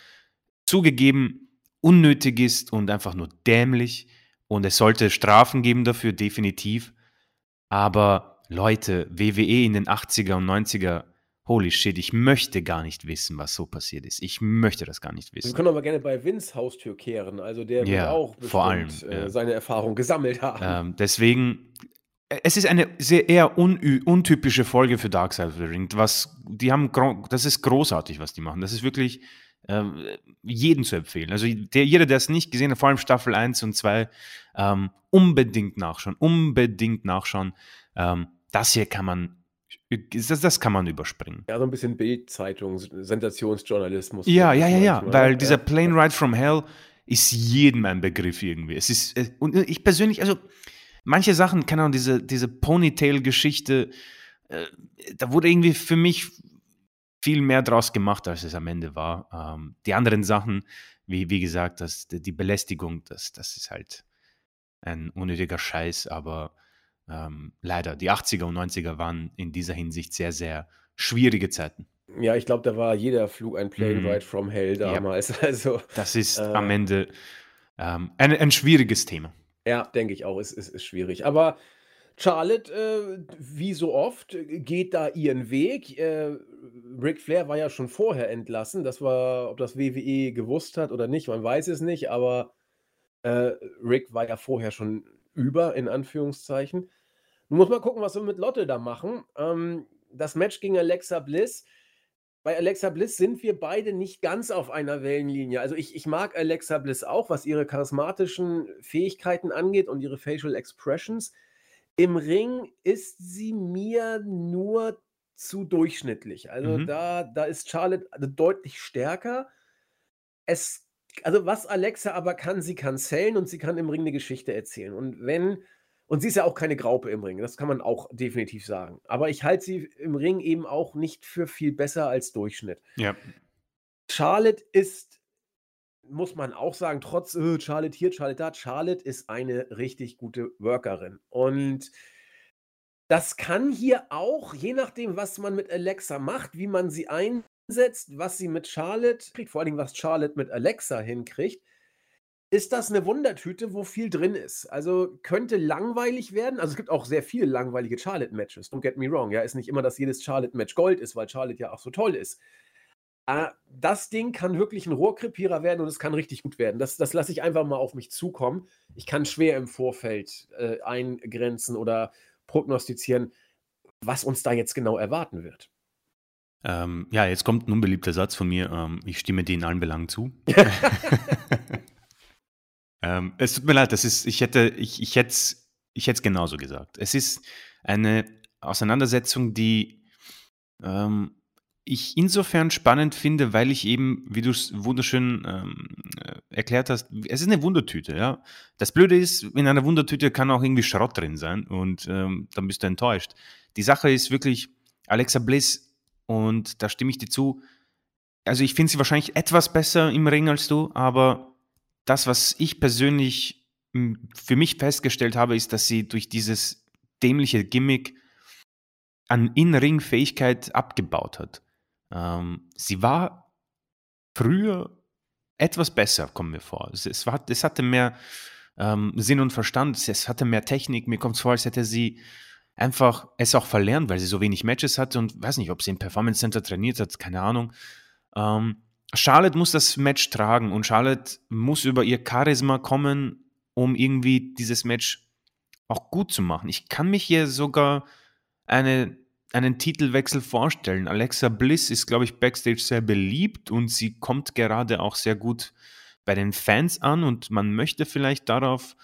Speaker 2: zugegeben unnötig ist und einfach nur dämlich. Und es sollte Strafen geben dafür, definitiv. Aber Leute, WWE in den 80er und 90er, holy shit, ich möchte gar nicht wissen, was so passiert ist. Ich möchte das gar nicht wissen.
Speaker 1: Wir können aber gerne bei Vince Haustür kehren. Also der
Speaker 2: ja,
Speaker 1: wird auch
Speaker 2: vor allem,
Speaker 1: äh, ja. seine Erfahrung gesammelt haben.
Speaker 2: Ähm, deswegen, äh, es ist eine sehr eher un untypische Folge für Dark Side of the Ring. Was, die haben, das ist großartig, was die machen. Das ist wirklich ähm, jeden zu empfehlen. Also der, jeder, der es nicht gesehen hat, vor allem Staffel 1 und 2, ähm, unbedingt nachschauen, unbedingt nachschauen. Ähm, das hier kann man das, das, kann man überspringen.
Speaker 1: Ja, so ein bisschen Bildzeitung, Sensationsjournalismus.
Speaker 2: Ja, ja, ja, ja, weil dieser Plane Ride from Hell ist jedem ein Begriff irgendwie. Es ist, äh, und ich persönlich, also manche Sachen, keine Ahnung, diese, diese Ponytail-Geschichte, äh, da wurde irgendwie für mich viel mehr draus gemacht, als es am Ende war. Ähm, die anderen Sachen, wie, wie gesagt, das, die Belästigung, das, das ist halt ein unnötiger Scheiß, aber ähm, leider, die 80er und 90er waren in dieser Hinsicht sehr, sehr schwierige Zeiten.
Speaker 1: Ja, ich glaube, da war jeder Flug ein Plane mhm. Ride from Hell damals. Ja. Also,
Speaker 2: das ist äh, am Ende ähm, ein, ein schwieriges Thema.
Speaker 1: Ja, denke ich auch, es ist, ist, ist schwierig. Aber Charlotte, äh, wie so oft, geht da ihren Weg. Äh, Ric Flair war ja schon vorher entlassen. Das war, ob das WWE gewusst hat oder nicht, man weiß es nicht, aber äh, Rick war ja vorher schon über, in Anführungszeichen. Nun muss man gucken, was wir mit Lotte da machen. Ähm, das Match gegen Alexa Bliss. Bei Alexa Bliss sind wir beide nicht ganz auf einer Wellenlinie. Also ich, ich mag Alexa Bliss auch, was ihre charismatischen Fähigkeiten angeht und ihre Facial Expressions. Im Ring ist sie mir nur zu durchschnittlich. Also mhm. da, da ist Charlotte also deutlich stärker. Es, also was Alexa aber kann, sie kann zählen und sie kann im Ring eine Geschichte erzählen. Und wenn, und sie ist ja auch keine Graupe im Ring, das kann man auch definitiv sagen. Aber ich halte sie im Ring eben auch nicht für viel besser als Durchschnitt.
Speaker 2: Ja.
Speaker 1: Charlotte ist muss man auch sagen, trotz äh, Charlotte hier, Charlotte da, Charlotte ist eine richtig gute Workerin. Und das kann hier auch, je nachdem, was man mit Alexa macht, wie man sie einsetzt, was sie mit Charlotte kriegt, vor allem was Charlotte mit Alexa hinkriegt, ist das eine Wundertüte, wo viel drin ist. Also könnte langweilig werden. Also es gibt auch sehr viele langweilige Charlotte-Matches. Don't get me wrong. Ja, ist nicht immer, dass jedes Charlotte-Match Gold ist, weil Charlotte ja auch so toll ist. Äh, das Ding kann wirklich ein Rohrkrepierer werden und es kann richtig gut werden. Das, das lasse ich einfach mal auf mich zukommen. Ich kann schwer im Vorfeld äh, eingrenzen oder prognostizieren, was uns da jetzt genau erwarten wird.
Speaker 2: Ähm, ja, jetzt kommt ein unbeliebter Satz von mir. Ähm, ich stimme dir in allen Belangen zu. ähm, es tut mir leid, das ist, ich hätte, ich, ich hätte ich hätte es genauso gesagt. Es ist eine Auseinandersetzung, die ähm, ich insofern spannend finde, weil ich eben, wie du es wunderschön ähm, äh, erklärt hast, es ist eine Wundertüte, ja. Das Blöde ist, in einer Wundertüte kann auch irgendwie Schrott drin sein und ähm, dann bist du enttäuscht. Die Sache ist wirklich, Alexa Bliss, und da stimme ich dir zu, also ich finde sie wahrscheinlich etwas besser im Ring als du, aber das, was ich persönlich hm, für mich festgestellt habe, ist, dass sie durch dieses dämliche Gimmick an In-Ring-Fähigkeit abgebaut hat. Ähm, sie war früher etwas besser, kommen mir vor. Es, es, war, es hatte mehr ähm, Sinn und Verstand, es, es hatte mehr Technik. Mir kommt es vor, als hätte sie einfach es auch verlernt, weil sie so wenig Matches hatte und weiß nicht, ob sie im Performance Center trainiert hat, keine Ahnung. Ähm, Charlotte muss das Match tragen und Charlotte muss über ihr Charisma kommen, um irgendwie dieses Match auch gut zu machen. Ich kann mich hier sogar eine einen Titelwechsel vorstellen. Alexa Bliss ist, glaube ich, backstage sehr beliebt und sie kommt gerade auch sehr gut bei den Fans an und man möchte vielleicht darauf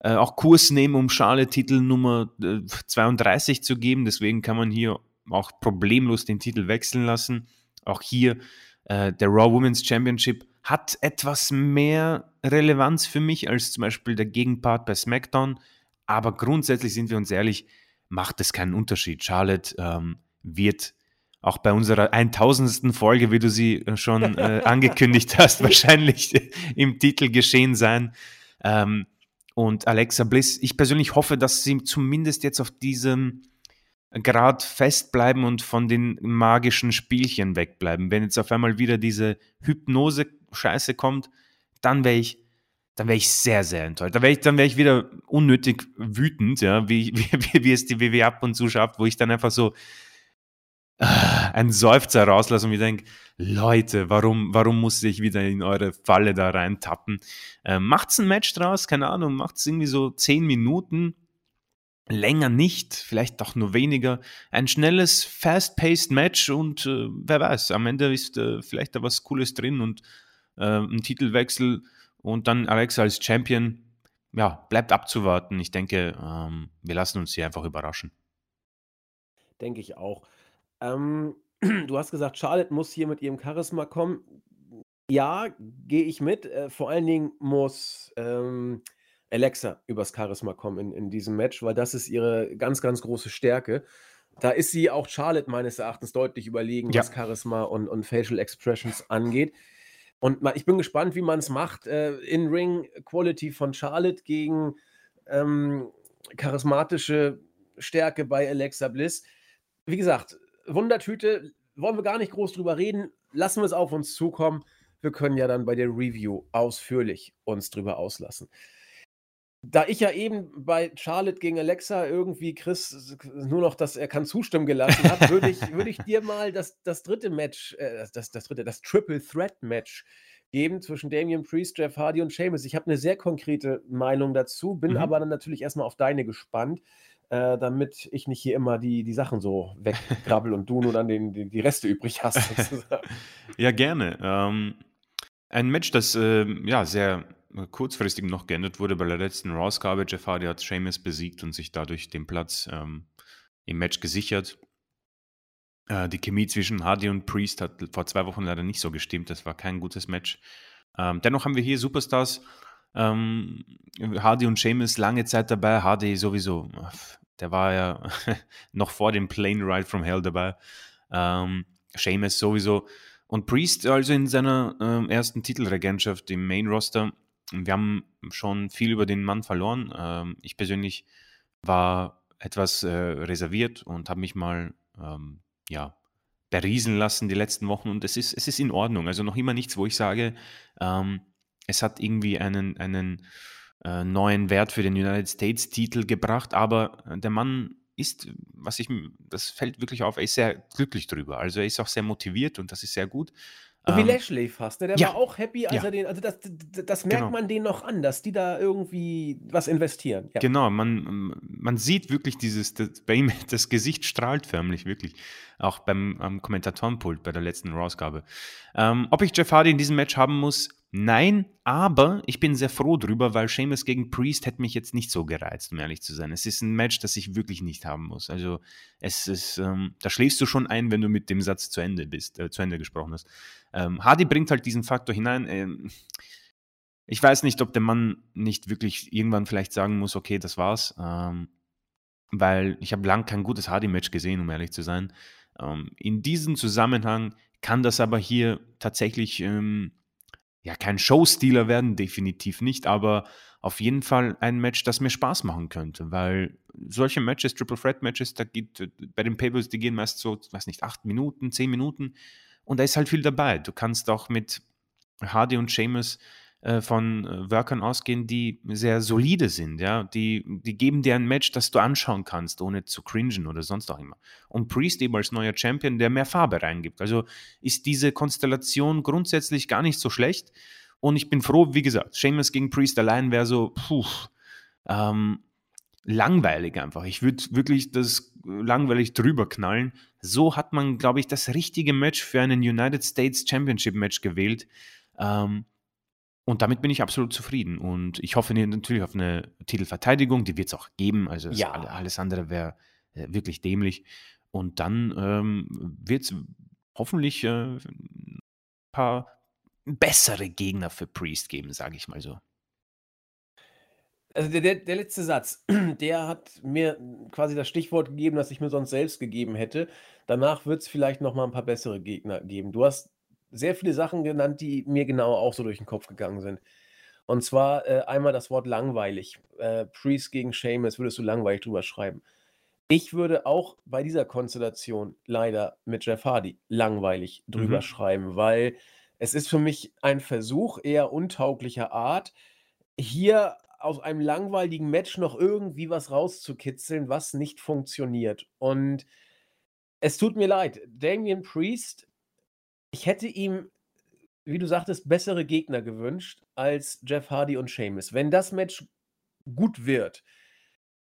Speaker 2: äh, auch Kurs nehmen, um Charlotte Titel Nummer äh, 32 zu geben. Deswegen kann man hier auch problemlos den Titel wechseln lassen. Auch hier äh, der Raw Women's Championship hat etwas mehr Relevanz für mich als zum Beispiel der Gegenpart bei SmackDown. Aber grundsätzlich sind wir uns ehrlich, macht es keinen Unterschied. Charlotte ähm, wird auch bei unserer 1000. Folge, wie du sie äh, schon äh, angekündigt hast, wahrscheinlich im Titel geschehen sein. Ähm, und Alexa Bliss, ich persönlich hoffe, dass sie zumindest jetzt auf diesem Grad festbleiben und von den magischen Spielchen wegbleiben. Wenn jetzt auf einmal wieder diese Hypnose-Scheiße kommt, dann wäre ich dann ich sehr, sehr enttäuscht. Dann wäre ich, dann ich wieder unnötig wütend, ja, wie, wie, wie es die WW ab und zu schafft, wo ich dann einfach so äh, einen Seufzer rauslasse und mir denke, Leute, warum, warum muss ich wieder in eure Falle da reintappen? Äh, macht's ein Match draus, keine Ahnung, macht's irgendwie so zehn Minuten, länger nicht, vielleicht doch nur weniger. Ein schnelles, fast-paced Match und äh, wer weiß, am Ende ist äh, vielleicht da was Cooles drin und äh, ein Titelwechsel und dann Alexa als Champion, ja, bleibt abzuwarten. Ich denke, ähm, wir lassen uns hier einfach überraschen.
Speaker 1: Denke ich auch. Ähm, du hast gesagt, Charlotte muss hier mit ihrem Charisma kommen. Ja, gehe ich mit. Äh, vor allen Dingen muss ähm, Alexa übers Charisma kommen in, in diesem Match, weil das ist ihre ganz, ganz große Stärke. Da ist sie auch Charlotte meines Erachtens deutlich überlegen, ja. was Charisma und, und Facial Expressions angeht. Und ich bin gespannt, wie man es macht. Äh, In-Ring-Quality von Charlotte gegen ähm, charismatische Stärke bei Alexa Bliss. Wie gesagt, Wundertüte, wollen wir gar nicht groß drüber reden. Lassen wir es auf uns zukommen. Wir können ja dann bei der Review ausführlich uns drüber auslassen. Da ich ja eben bei Charlotte gegen Alexa irgendwie Chris nur noch, dass er kann zustimmen gelassen habe, würde ich, würd ich dir mal das, das dritte Match, äh, das, das dritte, das Triple Threat Match geben zwischen Damian Priest, Jeff Hardy und Sheamus. Ich habe eine sehr konkrete Meinung dazu, bin mhm. aber dann natürlich erstmal auf deine gespannt, äh, damit ich nicht hier immer die, die Sachen so wegkrabbel und du nur dann den, den, die Reste übrig hast.
Speaker 2: ja, gerne. Ähm, ein Match, das äh, ja sehr kurzfristig noch geändert wurde bei der letzten Raw-Ausgabe. Jeff Hardy hat Sheamus besiegt und sich dadurch den Platz ähm, im Match gesichert. Äh, die Chemie zwischen Hardy und Priest hat vor zwei Wochen leider nicht so gestimmt. Das war kein gutes Match. Ähm, dennoch haben wir hier Superstars. Ähm, Hardy und Sheamus lange Zeit dabei. Hardy sowieso, der war ja noch vor dem Plane Ride from Hell dabei. Ähm, Sheamus sowieso. Und Priest also in seiner äh, ersten Titelregentschaft im Main Roster wir haben schon viel über den Mann verloren. Ähm, ich persönlich war etwas äh, reserviert und habe mich mal ähm, ja, beriesen lassen die letzten Wochen und es ist, es ist in Ordnung. Also noch immer nichts, wo ich sage, ähm, es hat irgendwie einen, einen äh, neuen Wert für den United States-Titel gebracht, aber der Mann ist, was ich, das fällt wirklich auf, er ist sehr glücklich drüber. Also er ist auch sehr motiviert und das ist sehr gut.
Speaker 1: So wie ähm, Lashley fast, ne? Der
Speaker 2: ja,
Speaker 1: war auch happy, als ja. er den, also das, das merkt genau. man denen noch an, dass die da irgendwie was investieren.
Speaker 2: Ja. Genau, man, man sieht wirklich dieses, das, bei ihm, das Gesicht strahlt förmlich, wirklich. Auch beim Kommentatorenpult bei der letzten Rausgabe. Ähm, ob ich Jeff Hardy in diesem Match haben muss, Nein, aber ich bin sehr froh drüber, weil Seamus gegen Priest hätte mich jetzt nicht so gereizt, um ehrlich zu sein. Es ist ein Match, das ich wirklich nicht haben muss. Also es ist, ähm, da schläfst du schon ein, wenn du mit dem Satz zu Ende bist, äh, zu Ende gesprochen hast. Ähm, Hardy bringt halt diesen Faktor hinein. Ähm, ich weiß nicht, ob der Mann nicht wirklich irgendwann vielleicht sagen muss, okay, das war's. Ähm, weil ich habe lang kein gutes Hardy-Match gesehen, um ehrlich zu sein. Ähm, in diesem Zusammenhang kann das aber hier tatsächlich ähm, ja, kein Showstealer werden, definitiv nicht, aber auf jeden Fall ein Match, das mir Spaß machen könnte, weil solche Matches, Triple Threat Matches, da geht bei den Payables, die gehen meist so, weiß nicht, acht Minuten, zehn Minuten und da ist halt viel dabei. Du kannst auch mit Hardy und Seamus äh, von äh, Workern ausgehen, die sehr solide sind, ja, die, die geben dir ein Match, das du anschauen kannst, ohne zu cringen oder sonst auch immer. Und Priest eben als neuer Champion, der mehr Farbe reingibt. Also ist diese Konstellation grundsätzlich gar nicht so schlecht. Und ich bin froh, wie gesagt, Seamus gegen Priest allein wäre so, puh, ähm, langweilig einfach. Ich würde wirklich das langweilig drüber knallen. So hat man, glaube ich, das richtige Match für einen United States Championship Match gewählt. Ähm, und damit bin ich absolut zufrieden. Und ich hoffe natürlich auf eine Titelverteidigung, die wird es auch geben. Also ja. alles andere wäre äh, wirklich dämlich. Und dann ähm, wird es hoffentlich äh, ein paar bessere Gegner für Priest geben, sage ich mal so.
Speaker 1: Also der, der, der, letzte Satz, der hat mir quasi das Stichwort gegeben, das ich mir sonst selbst gegeben hätte. Danach wird es vielleicht noch mal ein paar bessere Gegner geben. Du hast sehr viele Sachen genannt, die mir genau auch so durch den Kopf gegangen sind. Und zwar äh, einmal das Wort langweilig. Äh, Priest gegen Seamus würdest du langweilig drüber schreiben. Ich würde auch bei dieser Konstellation leider mit Jeff Hardy langweilig drüber mhm. schreiben, weil es ist für mich ein Versuch eher untauglicher Art, hier aus einem langweiligen Match noch irgendwie was rauszukitzeln, was nicht funktioniert. Und es tut mir leid, Damien Priest ich hätte ihm, wie du sagtest, bessere Gegner gewünscht als Jeff Hardy und Sheamus. Wenn das Match gut wird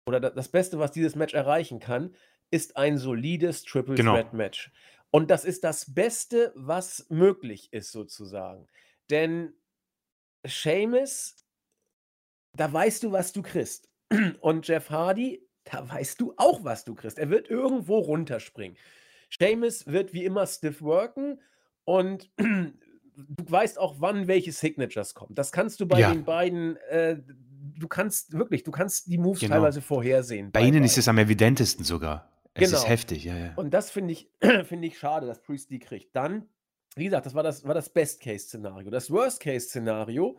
Speaker 1: oder das Beste, was dieses Match erreichen kann, ist ein solides Triple genau. Threat Match. Und das ist das Beste, was möglich ist, sozusagen. Denn Sheamus, da weißt du, was du kriegst. Und Jeff Hardy, da weißt du auch, was du kriegst. Er wird irgendwo runterspringen. Sheamus wird wie immer stiff worken und du weißt auch, wann welche Signatures kommen. Das kannst du bei ja. den beiden, äh, du kannst wirklich, du kannst die Moves genau. teilweise vorhersehen.
Speaker 2: Bei, bei ihnen beiden. ist es am evidentesten sogar. Es genau. ist heftig, ja, ja.
Speaker 1: Und das finde ich, find ich schade, dass Priest die kriegt. Dann, wie gesagt, das war das, war das Best-Case-Szenario. Das Worst-Case-Szenario,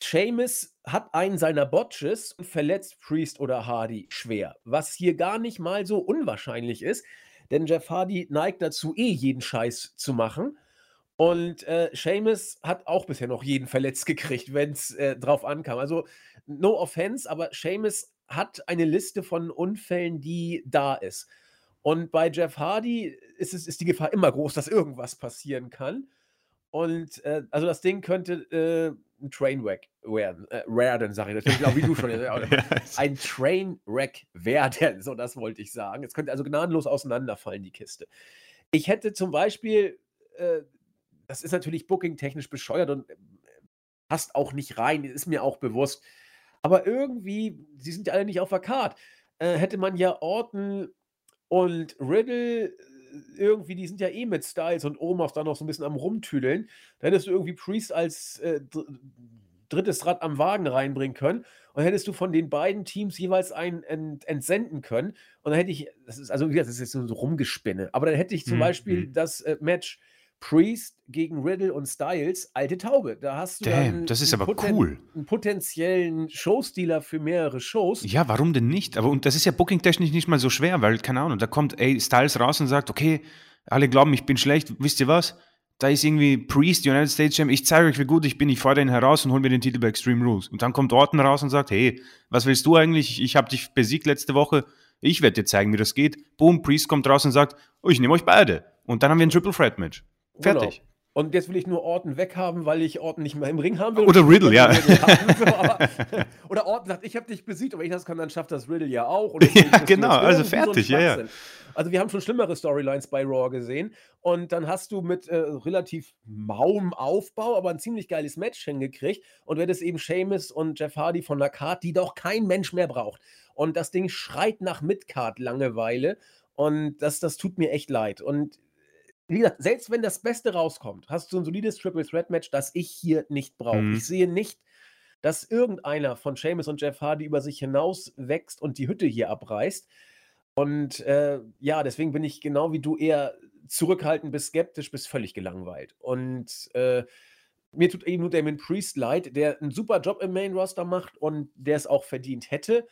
Speaker 1: Seamus hat einen seiner Botches und verletzt Priest oder Hardy schwer. Was hier gar nicht mal so unwahrscheinlich ist, denn Jeff Hardy neigt dazu, eh jeden Scheiß zu machen. Und äh, Seamus hat auch bisher noch jeden verletzt gekriegt, wenn es äh, drauf ankam. Also, no offense, aber Seamus hat eine Liste von Unfällen, die da ist. Und bei Jeff Hardy ist, es, ist die Gefahr immer groß, dass irgendwas passieren kann. Und äh, also das Ding könnte äh, ein Trainwreck werden, äh, werden, sage ich natürlich, genau wie du schon. ein Trainwreck werden, so das wollte ich sagen. Es könnte also gnadenlos auseinanderfallen, die Kiste. Ich hätte zum Beispiel, äh, das ist natürlich booking-technisch bescheuert und äh, passt auch nicht rein, ist mir auch bewusst. Aber irgendwie, sie sind ja alle nicht auf der Karte, äh, hätte man ja Orton und Riddle irgendwie, die sind ja eh mit Styles und Omos da noch so ein bisschen am Rumtüdeln. Da hättest du irgendwie Priest als äh, drittes Rad am Wagen reinbringen können und hättest du von den beiden Teams jeweils einen ent entsenden können. Und dann hätte ich, das ist also, das ist jetzt so Rumgespinne, aber dann hätte ich zum mhm. Beispiel mhm. das äh, Match Priest gegen Riddle und Styles, alte Taube. Da hast du
Speaker 2: Damn, das ist aber Poten cool.
Speaker 1: einen potenziellen Showstealer für mehrere Shows.
Speaker 2: Ja, warum denn nicht? Aber und das ist ja booking-technisch nicht mal so schwer, weil, keine Ahnung, da kommt ey, Styles raus und sagt, okay, alle glauben, ich bin schlecht, wisst ihr was? Da ist irgendwie Priest, United States Champ, ich zeige euch, wie gut ich bin, ich fordere ihn heraus und hole mir den Titel bei Extreme Rules. Und dann kommt Orton raus und sagt, hey, was willst du eigentlich? Ich habe dich besiegt letzte Woche, ich werde dir zeigen, wie das geht. Boom, Priest kommt raus und sagt, oh, ich nehme euch beide. Und dann haben wir ein Triple Threat Match. Fertig.
Speaker 1: Genau. Und jetzt will ich nur Orton weghaben, weil ich Orton nicht mehr im Ring haben will.
Speaker 2: Oder Riddle, ja.
Speaker 1: Haben, so, aber, oder Orton sagt, ich habe dich besiegt, aber ich das kann, dann schafft das Riddle ja auch.
Speaker 2: ja, genau, also fertig, so ja, ja.
Speaker 1: Also wir haben schon schlimmere Storylines bei Raw gesehen. Und dann hast du mit äh, relativ mauem Aufbau, aber ein ziemlich geiles Match hingekriegt. Und du hättest eben Seamus und Jeff Hardy von der Card, die doch kein Mensch mehr braucht. Und das Ding schreit nach Midcard-Langeweile. Und das, das tut mir echt leid. Und wie gesagt, selbst wenn das Beste rauskommt, hast du ein solides Triple Threat Match, das ich hier nicht brauche. Mhm. Ich sehe nicht, dass irgendeiner von Seamus und Jeff Hardy über sich hinaus wächst und die Hütte hier abreißt. Und äh, ja, deswegen bin ich genau wie du eher zurückhaltend bis skeptisch bis völlig gelangweilt. Und äh, mir tut eben nur Damon Priest leid, der einen super Job im Main Roster macht und der es auch verdient hätte.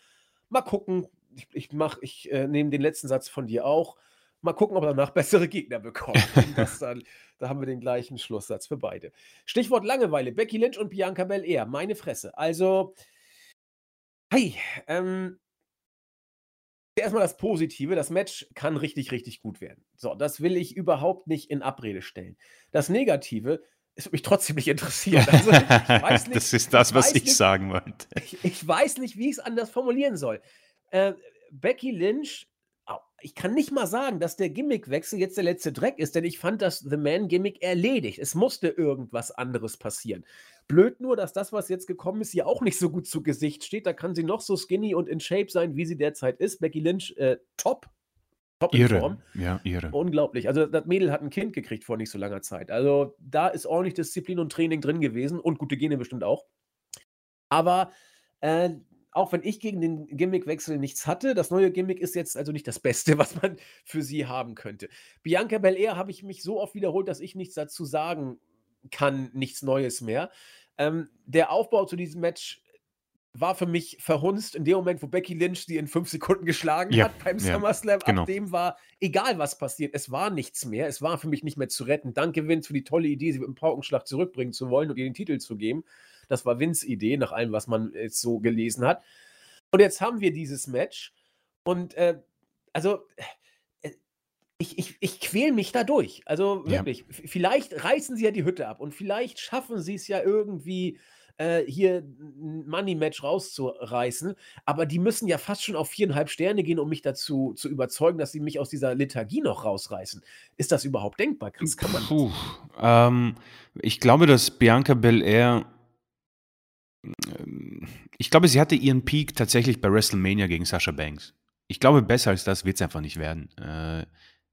Speaker 1: Mal gucken. Ich, ich ich äh, nehme den letzten Satz von dir auch. Mal gucken, ob er danach bessere Gegner bekommt. dann, da haben wir den gleichen Schlusssatz für beide. Stichwort Langeweile. Becky Lynch und Bianca Belair. Meine Fresse. Also, hey, ähm, erstmal das Positive. Das Match kann richtig, richtig gut werden. So, das will ich überhaupt nicht in Abrede stellen. Das Negative, es wird mich trotzdem nicht interessieren. Also,
Speaker 2: nicht, das ist das, was ich, nicht, sagen wollte.
Speaker 1: Ich, ich, weiß nicht, wie ich es anders formulieren soll. Äh, Becky Lynch ich kann nicht mal sagen, dass der Gimmickwechsel jetzt der letzte Dreck ist, denn ich fand das The Man-Gimmick erledigt. Es musste irgendwas anderes passieren. Blöd nur, dass das, was jetzt gekommen ist, hier auch nicht so gut zu Gesicht steht. Da kann sie noch so skinny und in Shape sein, wie sie derzeit ist. Becky Lynch, äh, top.
Speaker 2: Top in ihre. Form. Ja, ihre.
Speaker 1: Unglaublich. Also, das Mädel hat ein Kind gekriegt vor nicht so langer Zeit. Also, da ist ordentlich Disziplin und Training drin gewesen und gute Gene bestimmt auch. Aber äh, auch wenn ich gegen den Gimmickwechsel nichts hatte, das neue Gimmick ist jetzt also nicht das Beste, was man für sie haben könnte. Bianca Belair habe ich mich so oft wiederholt, dass ich nichts dazu sagen kann, nichts Neues mehr. Ähm, der Aufbau zu diesem Match war für mich verhunzt in dem Moment, wo Becky Lynch sie in fünf Sekunden geschlagen ja, hat beim ja, SummerSlam. Genau. Ab dem war, egal was passiert, es war nichts mehr. Es war für mich nicht mehr zu retten. Danke, Vince, für die tolle Idee, sie mit dem Paukenschlag zurückbringen zu wollen und ihr den Titel zu geben. Das war Vince Idee, nach allem, was man jetzt so gelesen hat. Und jetzt haben wir dieses Match. Und äh, also, äh, ich, ich, ich quäle mich da durch. Also wirklich. Ja. Vielleicht reißen sie ja die Hütte ab und vielleicht schaffen sie es ja irgendwie. Äh, hier ein Money-Match rauszureißen, aber die müssen ja fast schon auf viereinhalb Sterne gehen, um mich dazu zu überzeugen, dass sie mich aus dieser Lethargie noch rausreißen. Ist das überhaupt denkbar, Chris? Kann man
Speaker 2: Puh, ähm, ich glaube, dass Bianca Belair ich glaube, sie hatte ihren Peak tatsächlich bei WrestleMania gegen Sasha Banks. Ich glaube, besser als das wird es einfach nicht werden. Äh,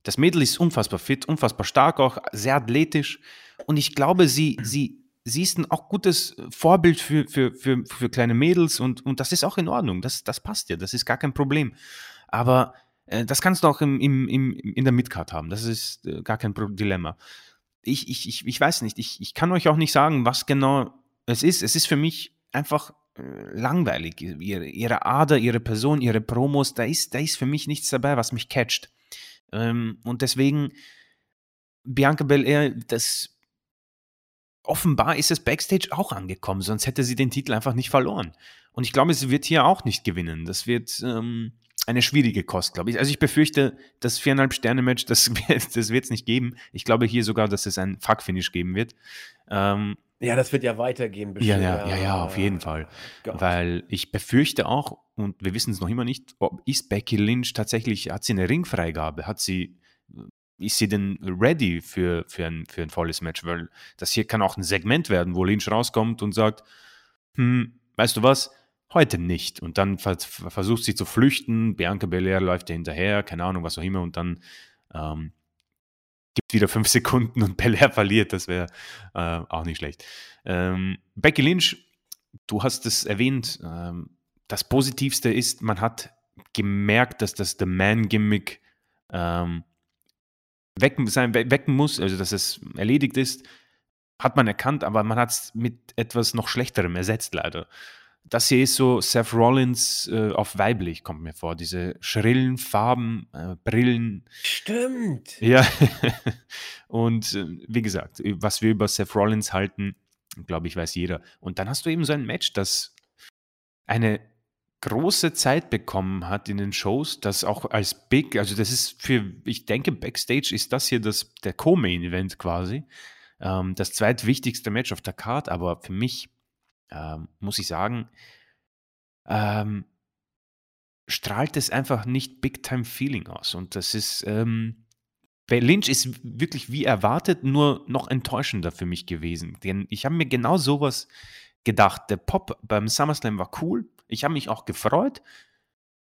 Speaker 2: das Mädel ist unfassbar fit, unfassbar stark, auch sehr athletisch. Und ich glaube, sie, sie, sie ist ein auch gutes Vorbild für, für, für, für kleine Mädels und, und das ist auch in Ordnung. Das, das passt ja, das ist gar kein Problem. Aber äh, das kannst du auch im, im, im, in der Midcard haben. Das ist äh, gar kein Dilemma. Ich, ich, ich, ich weiß nicht, ich, ich kann euch auch nicht sagen, was genau es ist. Es ist für mich einfach äh, langweilig. Ihre, ihre Ader, ihre Person, ihre Promos, da ist, da ist für mich nichts dabei, was mich catcht. Ähm, und deswegen, Bianca Belair, das offenbar ist es Backstage auch angekommen, sonst hätte sie den Titel einfach nicht verloren. Und ich glaube, sie wird hier auch nicht gewinnen. Das wird ähm, eine schwierige Kost, glaube ich. Also ich befürchte, das viereinhalb Sterne-Match, das, das wird es nicht geben. Ich glaube hier sogar, dass es ein Fuck-Finish geben wird. Ähm,
Speaker 1: ja, das wird ja weitergehen.
Speaker 2: Ja, ja, ja, ja, auf jeden Fall. Gott. Weil ich befürchte auch, und wir wissen es noch immer nicht, ob ist Becky Lynch tatsächlich, hat sie eine Ringfreigabe? Hat sie, ist sie denn ready für, für, ein, für ein volles Match? Weil das hier kann auch ein Segment werden, wo Lynch rauskommt und sagt, hm, weißt du was, heute nicht. Und dann versucht sie zu flüchten, Bianca Belair läuft ihr hinterher, keine Ahnung, was auch immer, und dann ähm, gibt wieder fünf Sekunden und Belair verliert, das wäre äh, auch nicht schlecht. Ähm, Becky Lynch, du hast es erwähnt, ähm, das Positivste ist, man hat gemerkt, dass das The Man-Gimmick ähm, wecken, sein, wecken muss, also dass es erledigt ist, hat man erkannt, aber man hat es mit etwas noch Schlechterem ersetzt, leider das hier ist so Seth Rollins äh, auf weiblich, kommt mir vor. Diese schrillen Farben, äh, Brillen.
Speaker 1: Stimmt.
Speaker 2: Ja. und äh, wie gesagt, was wir über Seth Rollins halten, glaube ich, weiß jeder. Und dann hast du eben so ein Match, das eine große Zeit bekommen hat in den Shows, das auch als Big, also das ist für, ich denke, Backstage ist das hier das, der Co-Main-Event quasi. ähm, das zweitwichtigste Match auf der Card, aber für mich ähm, muss ich sagen, ähm, strahlt es einfach nicht Big-Time-Feeling aus. Und das ist, ähm, bei Lynch ist wirklich wie erwartet, nur noch enttäuschender für mich gewesen. Denn ich habe mir genau sowas gedacht. Der Pop beim SummerSlam war cool. Ich habe mich auch gefreut.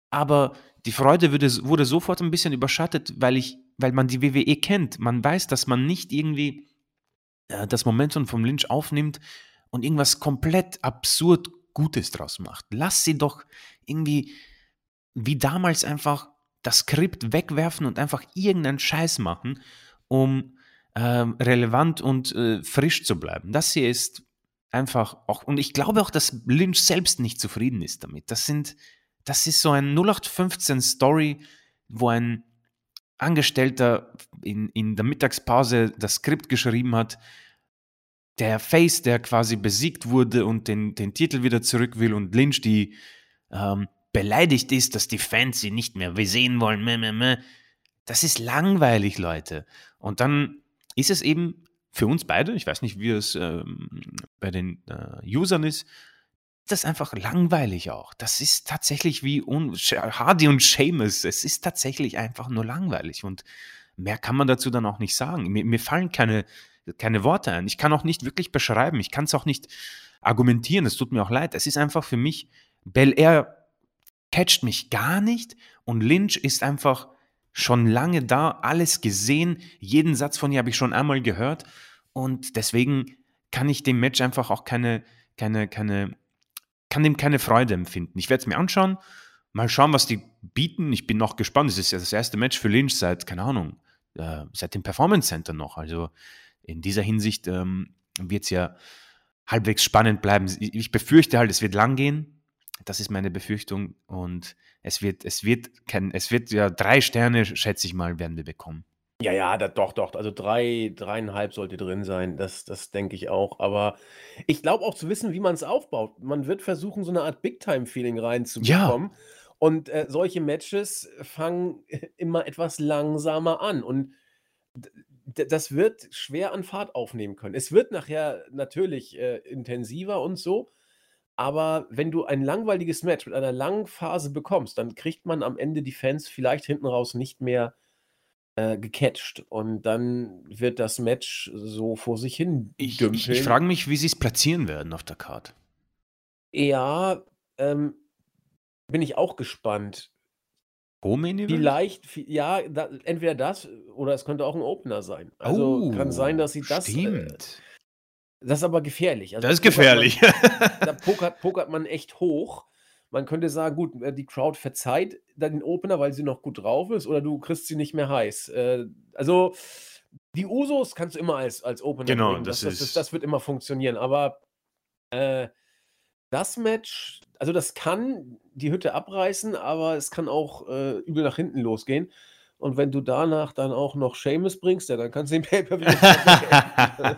Speaker 2: Aber die Freude wurde, wurde sofort ein bisschen überschattet, weil ich, weil man die WWE kennt. Man weiß, dass man nicht irgendwie äh, das Momentum vom Lynch aufnimmt und irgendwas komplett absurd Gutes draus macht. Lass sie doch irgendwie wie damals einfach das Skript wegwerfen und einfach irgendeinen Scheiß machen, um äh, relevant und äh, frisch zu bleiben. Das hier ist einfach auch, und ich glaube auch, dass Lynch selbst nicht zufrieden ist damit. Das sind, das ist so ein 0815 Story, wo ein Angestellter in, in der Mittagspause das Skript geschrieben hat, der Face, der quasi besiegt wurde und den, den Titel wieder zurück will und Lynch, die ähm, beleidigt ist, dass die Fans sie nicht mehr sehen wollen. Meh, meh, meh. Das ist langweilig, Leute. Und dann ist es eben für uns beide, ich weiß nicht, wie es ähm, bei den äh, Usern ist, das ist einfach langweilig auch. Das ist tatsächlich wie Hardy und Seamus. Es ist tatsächlich einfach nur langweilig. Und mehr kann man dazu dann auch nicht sagen. Mir, mir fallen keine, keine Worte ein. Ich kann auch nicht wirklich beschreiben. Ich kann es auch nicht argumentieren. Es tut mir auch leid. Es ist einfach für mich, Bel Air catcht mich gar nicht und Lynch ist einfach schon lange da, alles gesehen, jeden Satz von ihr habe ich schon einmal gehört und deswegen kann ich dem Match einfach auch keine, keine, keine, kann dem keine Freude empfinden. Ich werde es mir anschauen, mal schauen, was die bieten. Ich bin noch gespannt. Es ist ja das erste Match für Lynch seit, keine Ahnung, äh, seit dem Performance Center noch. Also in dieser Hinsicht ähm, wird es ja halbwegs spannend bleiben. Ich befürchte halt, es wird lang gehen. Das ist meine Befürchtung und es wird, es wird, kein, es wird ja drei Sterne, schätze ich mal, werden wir bekommen.
Speaker 1: Ja, ja, da, doch, doch. Also drei, dreieinhalb sollte drin sein. Das, das denke ich auch. Aber ich glaube auch zu wissen, wie man es aufbaut. Man wird versuchen, so eine Art Big-Time-Feeling reinzubekommen. Ja. Und äh, solche Matches fangen immer etwas langsamer an. Und das wird schwer an Fahrt aufnehmen können. Es wird nachher natürlich äh, intensiver und so. Aber wenn du ein langweiliges Match mit einer langen Phase bekommst, dann kriegt man am Ende die Fans vielleicht hinten raus nicht mehr äh, gecatcht. Und dann wird das Match so vor sich hin
Speaker 2: Ich, ich, ich frage mich, wie sie es platzieren werden auf der Karte.
Speaker 1: Ja, ähm, bin ich auch gespannt.
Speaker 2: Home
Speaker 1: Vielleicht, ja, da, entweder das oder es könnte auch ein Opener sein. Also kann sein, dass sie das. Äh, das ist aber gefährlich.
Speaker 2: Also das ist gefährlich.
Speaker 1: Man, da pokert, pokert man echt hoch. Man könnte sagen, gut, äh, die Crowd verzeiht dann den Opener, weil sie noch gut drauf ist, oder du kriegst sie nicht mehr heiß. Äh, also die Usos kannst du immer als, als Opener
Speaker 2: genau, bringen. Das,
Speaker 1: das, das, das, wird immer funktionieren. Aber äh, das Match, also das kann die Hütte abreißen, aber es kann auch äh, übel nach hinten losgehen. Und wenn du danach dann auch noch Seamus bringst, ja, dann kannst du den Pay-Per-View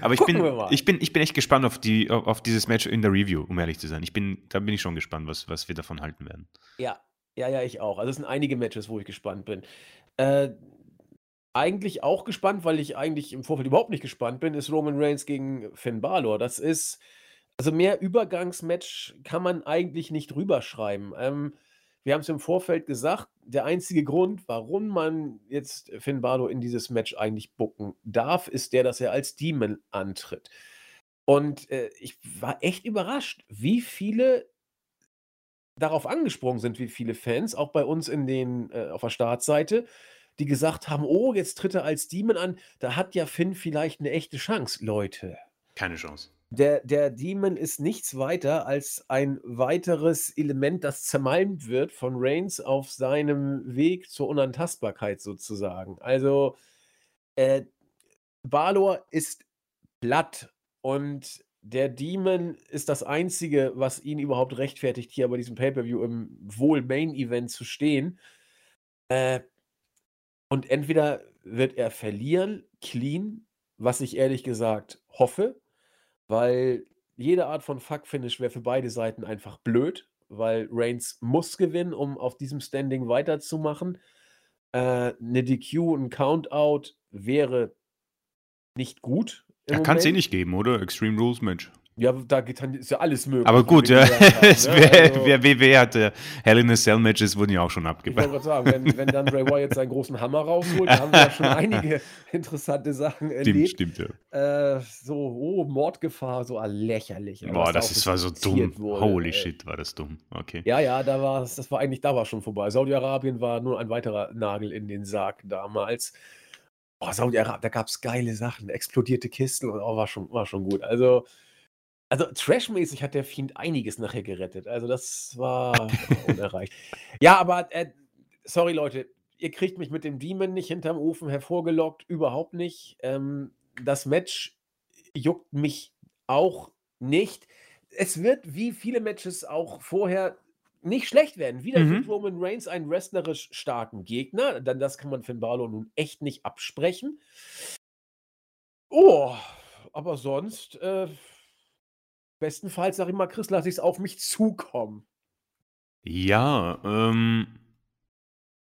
Speaker 2: Aber ich bin, ich, bin, ich bin echt gespannt auf, die, auf dieses Match in der Review, um ehrlich zu sein. Ich bin, da bin ich schon gespannt, was, was wir davon halten werden.
Speaker 1: Ja, ja, ja, ich auch. Also es sind einige Matches, wo ich gespannt bin. Äh, eigentlich auch gespannt, weil ich eigentlich im Vorfeld überhaupt nicht gespannt bin, ist Roman Reigns gegen Finn Balor. Das ist, also mehr Übergangsmatch kann man eigentlich nicht rüberschreiben. Ähm, wir haben es im Vorfeld gesagt, der einzige Grund, warum man jetzt Finn Balor in dieses Match eigentlich bucken darf, ist der, dass er als Demon antritt. Und äh, ich war echt überrascht, wie viele darauf angesprungen sind, wie viele Fans, auch bei uns in den, äh, auf der Startseite, die gesagt haben, oh, jetzt tritt er als Demon an, da hat ja Finn vielleicht eine echte Chance, Leute.
Speaker 2: Keine Chance.
Speaker 1: Der, der Demon ist nichts weiter als ein weiteres Element, das zermalmt wird von Reigns auf seinem Weg zur Unantastbarkeit sozusagen. Also, äh, Balor ist platt und der Demon ist das Einzige, was ihn überhaupt rechtfertigt, hier bei diesem Pay-Per-View im wohl Main-Event zu stehen. Äh, und entweder wird er verlieren, clean, was ich ehrlich gesagt hoffe, weil jede Art von Fuck-Finish wäre für beide Seiten einfach blöd, weil Reigns muss gewinnen, um auf diesem Standing weiterzumachen. Äh, eine DQ, ein Countout wäre nicht gut.
Speaker 2: Ja, kann es eh nicht geben, oder? Extreme Rules Match.
Speaker 1: Ja, da ist ja alles möglich.
Speaker 2: Aber gut, ja, es ne? wär, also, wer WWE hatte, Hell in a Cell Matches wurden ja auch schon abgebaut.
Speaker 1: Ich wollte gerade sagen, wenn, wenn dann Bray Wyatt seinen großen Hammer rausholt, dann haben wir ja schon einige interessante Sachen erlebt.
Speaker 2: Stimmt, stimmt, ja.
Speaker 1: Äh, so, oh, Mordgefahr, so ah, lächerlich.
Speaker 2: Boah, das ist, war so dumm. Wurde, Holy ey. shit, war das dumm. Okay.
Speaker 1: Ja, ja, da war das war eigentlich, da war schon vorbei. Saudi-Arabien war nur ein weiterer Nagel in den Sarg damals. Oh, Saudi-Arabien, da gab es geile Sachen, explodierte Kisten und oh, war schon, war schon gut. Also, also trashmäßig hat der Fiend einiges nachher gerettet. Also das war unerreicht. Ja, aber äh, sorry Leute, ihr kriegt mich mit dem Demon nicht hinterm Ofen hervorgelockt, überhaupt nicht. Ähm, das Match juckt mich auch nicht. Es wird wie viele Matches auch vorher nicht schlecht werden. Wieder mhm. Roman Reigns einen wrestlerisch starken Gegner. Dann das kann man Finn Balor nun echt nicht absprechen. Oh, aber sonst äh, Bestenfalls, sag ich mal, Chris, lasse ich es auf mich zukommen.
Speaker 2: Ja, ähm,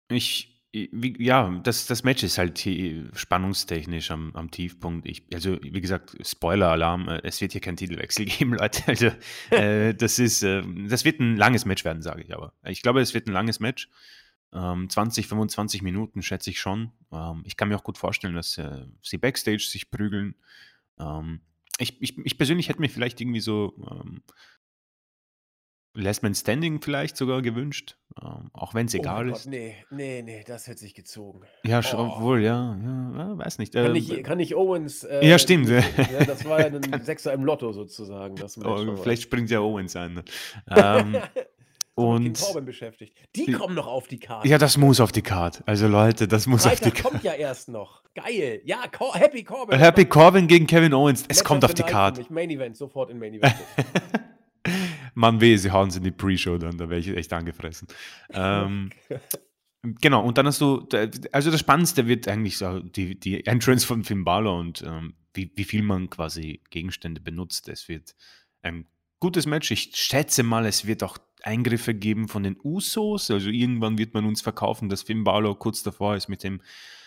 Speaker 2: ich, wie, ja, das, das Match ist halt spannungstechnisch am, am Tiefpunkt. Ich, also, wie gesagt, Spoiler-Alarm, äh, es wird hier keinen Titelwechsel geben, Leute. Also, äh, das ist, äh, das wird ein langes Match werden, sage ich aber. Ich glaube, es wird ein langes Match. Ähm, 20, 25 Minuten schätze ich schon. Ähm, ich kann mir auch gut vorstellen, dass äh, sie Backstage sich prügeln. Ähm, ich, ich, ich persönlich hätte mir vielleicht irgendwie so ähm, Last Man Standing vielleicht sogar gewünscht, ähm, auch wenn es oh egal ist.
Speaker 1: nee, nee, nee, das hätte sich gezogen.
Speaker 2: Ja, oh. wohl, ja, ja, weiß nicht.
Speaker 1: Kann, ähm, ich, kann ich Owens.
Speaker 2: Äh, ja, stimmt. Ja,
Speaker 1: das war ja ein Sechser im Lotto sozusagen. Das
Speaker 2: oh, vielleicht springt ja Owens an. Ne? ähm, und
Speaker 1: Corbin beschäftigt. Die kommen noch auf die Karte.
Speaker 2: Ja, das muss auf die Karte. Also Leute, das muss Freitag auf die
Speaker 1: Karte. kommt ja erst noch. Geil. Ja, Cor Happy Corbin.
Speaker 2: Happy Corbin gegen Kevin Owens. Es Match kommt auf die Karte.
Speaker 1: Main Event, sofort in Main Event.
Speaker 2: Mann weh, sie hauen es in die Pre-Show dann, da wäre ich echt angefressen. ähm, genau, und dann hast du, also das Spannendste wird eigentlich so die, die Entrance von Finn Balor und ähm, wie, wie viel man quasi Gegenstände benutzt. Es wird ein gutes Match. Ich schätze mal, es wird auch Eingriffe geben von den Usos. Also irgendwann wird man uns verkaufen, dass Finn Balor kurz davor ist, mit dem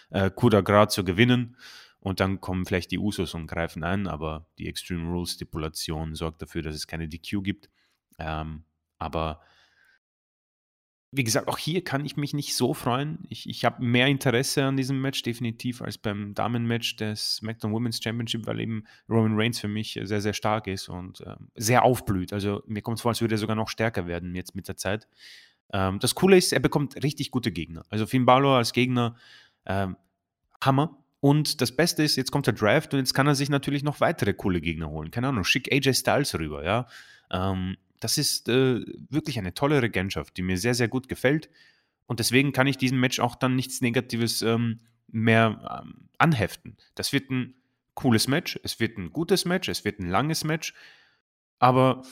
Speaker 2: äh, Coup de zu gewinnen. Und dann kommen vielleicht die Usos und greifen ein, aber die Extreme Rules Stipulation sorgt dafür, dass es keine DQ gibt. Ähm, aber wie gesagt, auch hier kann ich mich nicht so freuen. Ich, ich habe mehr Interesse an diesem Match definitiv als beim Damenmatch des SmackDown Women's Championship, weil eben Roman Reigns für mich sehr, sehr stark ist und äh, sehr aufblüht. Also mir kommt es vor, als würde er sogar noch stärker werden jetzt mit der Zeit. Ähm, das Coole ist, er bekommt richtig gute Gegner. Also Finn Balor als Gegner, ähm, Hammer. Und das Beste ist, jetzt kommt der Draft und jetzt kann er sich natürlich noch weitere coole Gegner holen. Keine Ahnung, schick AJ Styles rüber, ja. Ähm, das ist äh, wirklich eine tolle Regentschaft, die mir sehr, sehr gut gefällt. Und deswegen kann ich diesem Match auch dann nichts Negatives ähm, mehr ähm, anheften. Das wird ein cooles Match, es wird ein gutes Match, es wird ein langes Match. Aber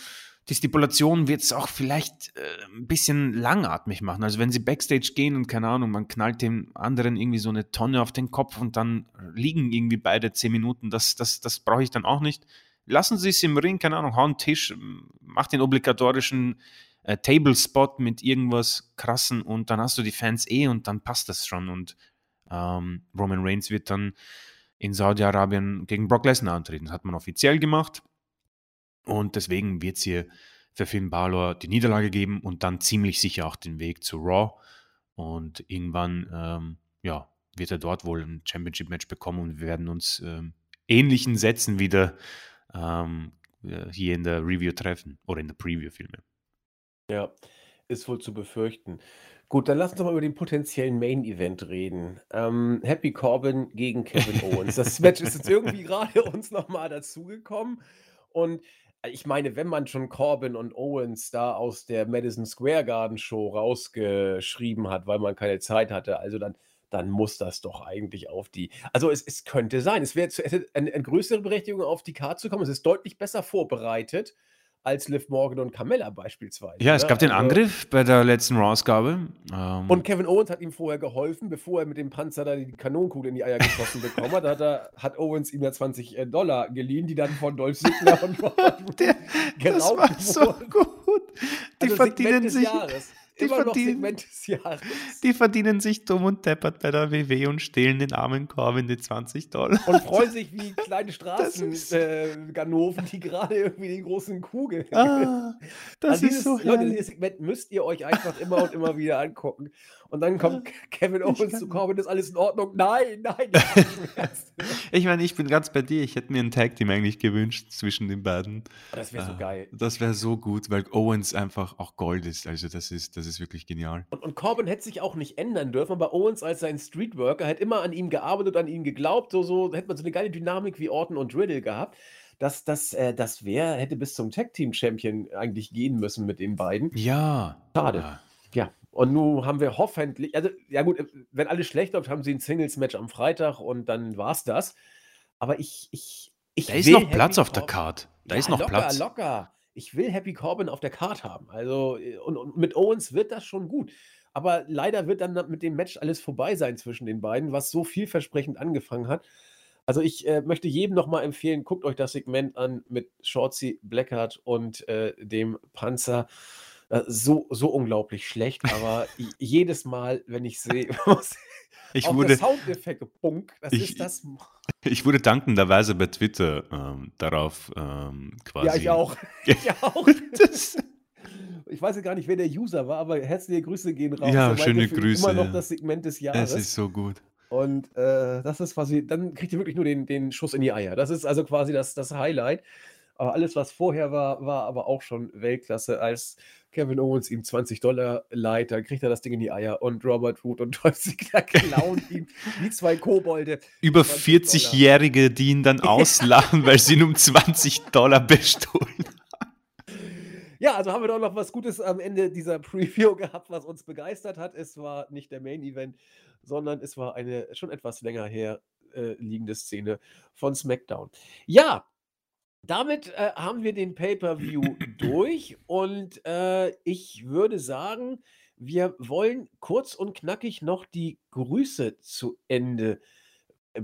Speaker 2: die Stipulation wird es auch vielleicht äh, ein bisschen langatmig machen. Also wenn sie Backstage gehen und keine Ahnung, man knallt dem anderen irgendwie so eine Tonne auf den Kopf und dann liegen irgendwie beide zehn Minuten, das, das, das brauche ich dann auch nicht lassen Sie es im Ring, keine Ahnung, hauen Tisch, mach den obligatorischen äh, Table-Spot mit irgendwas krassen und dann hast du die Fans eh und dann passt das schon. Und ähm, Roman Reigns wird dann in Saudi-Arabien gegen Brock Lesnar antreten. Das hat man offiziell gemacht. Und deswegen wird es hier für Finn Balor die Niederlage geben und dann ziemlich sicher auch den Weg zu Raw. Und irgendwann, ähm, ja, wird er dort wohl ein Championship-Match bekommen und wir werden uns ähm, ähnlichen Sätzen wieder ähm, äh, hier in der Review treffen oder in der Preview vielmehr.
Speaker 1: Ja, ist wohl zu befürchten. Gut, dann lass uns doch mal über den potenziellen Main Event reden. Ähm, Happy Corbin gegen Kevin Owens. Das Match ist jetzt irgendwie gerade uns nochmal dazugekommen. Und äh, ich meine, wenn man schon Corbin und Owens da aus der Madison Square Garden Show rausgeschrieben hat, weil man keine Zeit hatte, also dann dann muss das doch eigentlich auf die. Also es, es könnte sein, es wäre eine, eine größere Berechtigung, auf die Karte zu kommen. Es ist deutlich besser vorbereitet als Liv Morgan und Carmella beispielsweise.
Speaker 2: Ja, es ne? gab den also, Angriff bei der letzten Raw-Ausgabe.
Speaker 1: Ähm. Und Kevin Owens hat ihm vorher geholfen, bevor er mit dem Panzer da die Kanonenkugel in die Eier geschossen bekommen hat. Da hat, er, hat Owens ihm ja 20 äh, Dollar geliehen, die dann von Dolph Ziggler und
Speaker 2: der, Das war so gut. Die also verdienen sich. Jahres. Die verdienen, die verdienen sich dumm und deppert bei der WW und stehlen den armen Corbin die 20 Dollar.
Speaker 1: Und freuen sich wie kleine Straßenganoven, äh, die gerade irgendwie den großen Kugel.
Speaker 2: Ah, das
Speaker 1: Also
Speaker 2: ist
Speaker 1: dieses,
Speaker 2: so
Speaker 1: Leute, dieses Segment müsst ihr euch einfach immer und immer wieder angucken. Und dann kommt Kevin
Speaker 2: Ich
Speaker 1: Owens zu Corbin, ist alles in Ordnung? Nein, nein, ich
Speaker 2: meine, ich bin ganz bei dir. Ich hätte mir ein Tag-Team eigentlich gewünscht zwischen den beiden.
Speaker 1: Das wäre so
Speaker 2: Ah,
Speaker 1: geil.
Speaker 2: Das wäre so gut, weil Owens einfach auch Gold ist. Also das ist, das ist wirklich genial.
Speaker 1: Und, und Corbin hätte sich auch nicht ändern dürfen, aber Owens als sein Streetworker hat immer an ihm gearbeitet, an ihn geglaubt. So, so hätte man so eine geile Dynamik wie Orton und Riddle gehabt. Das, das, äh, das wäre, hätte bis zum Tag Team Champion eigentlich gehen müssen mit den beiden.
Speaker 2: Ja.
Speaker 1: Schade.
Speaker 2: Ja.
Speaker 1: Und nun haben wir hoffentlich, also ja gut, wenn alles schlecht läuft, haben sie ein Singles-Match am Freitag und dann war's das. Aber ich, ich, ich
Speaker 2: Da ist noch Platz
Speaker 1: Happy
Speaker 2: auf der
Speaker 1: Cor-
Speaker 2: Card. Da
Speaker 1: Ja,
Speaker 2: ist noch
Speaker 1: locker,
Speaker 2: Platz.
Speaker 1: locker. Ich will Happy Corbin auf der Card haben. Also, und, und mit Owens wird das schon gut. Aber leider wird dann mit dem Match alles vorbei sein zwischen den beiden, was so vielversprechend angefangen hat. Also ich äh, möchte jedem nochmal empfehlen, guckt euch das Segment an mit Shorty Blackheart und äh, dem Panzer. Äh, so, so unglaublich schlecht, aber jedes Mal, wenn ich sehe,
Speaker 2: Ich wurde,
Speaker 1: der Soundeffekt, Punk, das
Speaker 2: Ich-
Speaker 1: ist das.
Speaker 2: ich wurde dankenderweise bei Twitter ähm, darauf ähm, quasi.
Speaker 1: Ja, ich auch. Ich auch.
Speaker 2: Das,
Speaker 1: Ich weiß ja gar nicht, wer der User war, aber herzliche Grüße gehen raus.
Speaker 2: Ja,
Speaker 1: meinte
Speaker 2: schöne Grüße,
Speaker 1: Immer noch das Segment des
Speaker 2: es
Speaker 1: Jahres.
Speaker 2: ist so gut.
Speaker 1: Und äh, das ist quasi, dann kriegt ihr wirklich nur den, den Schuss in die Eier. Das ist also quasi das, das Highlight. Aber alles, was vorher war, war aber auch schon Weltklasse. Als Kevin Owens ihm 20 Dollar leiht, dann kriegt er das Ding in die Eier. Und Robert Root und Dolph Ziggler klauen ihm wie zwei Kobolde.
Speaker 2: Über
Speaker 1: 20 Dollar.
Speaker 2: 40-Jährige, die ihn dann auslachen, weil sie ihn um 20 Dollar bestohlen.
Speaker 1: Ja, also haben wir doch noch was Gutes am Ende dieser Preview gehabt, was uns begeistert hat. Es war nicht der Main Event, sondern es war eine schon etwas länger her äh, liegende Szene von SmackDown. Ja, damit äh, haben wir den Pay-per-View durch und äh, ich würde sagen, wir wollen kurz und knackig noch die Grüße zu Ende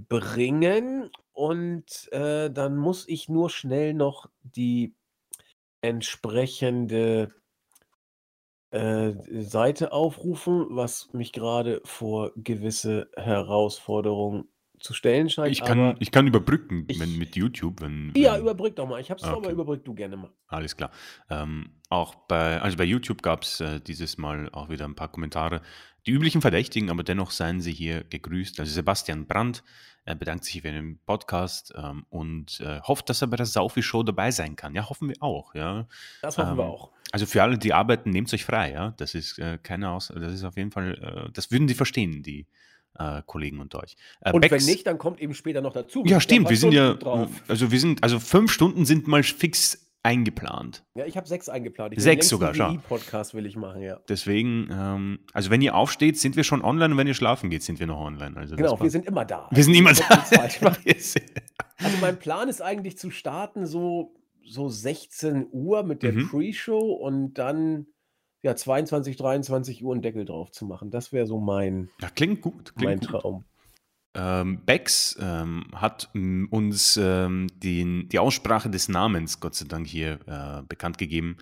Speaker 1: bringen und äh, dann muss ich nur schnell noch die entsprechende äh, Seite aufrufen, was mich gerade vor gewisse Herausforderungen zu stellen scheint.
Speaker 2: Ich kann, ich kann überbrücken
Speaker 1: ich-
Speaker 2: wenn, mit YouTube, wenn.
Speaker 1: ja,
Speaker 2: wenn,
Speaker 1: überbrück doch mal. Ich hab's
Speaker 2: Ah,
Speaker 1: vor, aber
Speaker 2: okay.
Speaker 1: überbrück du gerne mal.
Speaker 2: Alles klar. Ähm, auch bei, also bei YouTube gab es äh, dieses Mal auch wieder ein paar Kommentare. Die üblichen Verdächtigen, aber dennoch seien sie hier gegrüßt. Also Sebastian Brandt er bedankt sich für den Podcast ähm, und äh, hofft, dass er bei der Saufi-Show dabei sein kann. Ja, hoffen wir auch. Ja.
Speaker 1: Das hoffen wir
Speaker 2: Ähm,
Speaker 1: auch.
Speaker 2: Also für alle, die arbeiten, nehmt euch frei. Ja, das ist äh, keine Aus, das ist auf jeden Fall, äh, das würden die verstehen, die äh, Kollegen unter euch. Äh,
Speaker 1: Und wenn
Speaker 2: Becks-
Speaker 1: nicht, dann kommt eben später noch dazu.
Speaker 2: ja, stimmt. Wir sind ja,
Speaker 1: drauf.
Speaker 2: also wir sind, also fünf Stunden sind mal fix eingeplant.
Speaker 1: Ja, ich habe sechs eingeplant. Ich
Speaker 2: Sechs sogar, schau.
Speaker 1: WI-Podcast will ich machen, ja.
Speaker 2: Deswegen, ähm, also wenn ihr aufsteht, sind wir schon online und wenn ihr schlafen geht, sind wir noch online. Also
Speaker 1: Genau, wir sind immer da.
Speaker 2: wir sind immer da.
Speaker 1: Also mein Plan ist eigentlich zu starten so, so 16 Uhr mit der
Speaker 2: Mhm.
Speaker 1: Pre-Show und dann ja 22, 23 Uhr einen Deckel drauf zu machen. Das wäre so mein,
Speaker 2: ja, klingt gut.
Speaker 1: mein
Speaker 2: Klingt gut.
Speaker 1: Traum.
Speaker 2: Ähm, Bex ähm, hat m, uns ähm, den, die Aussprache des Namens, Gott sei Dank, hier äh, bekannt gegeben.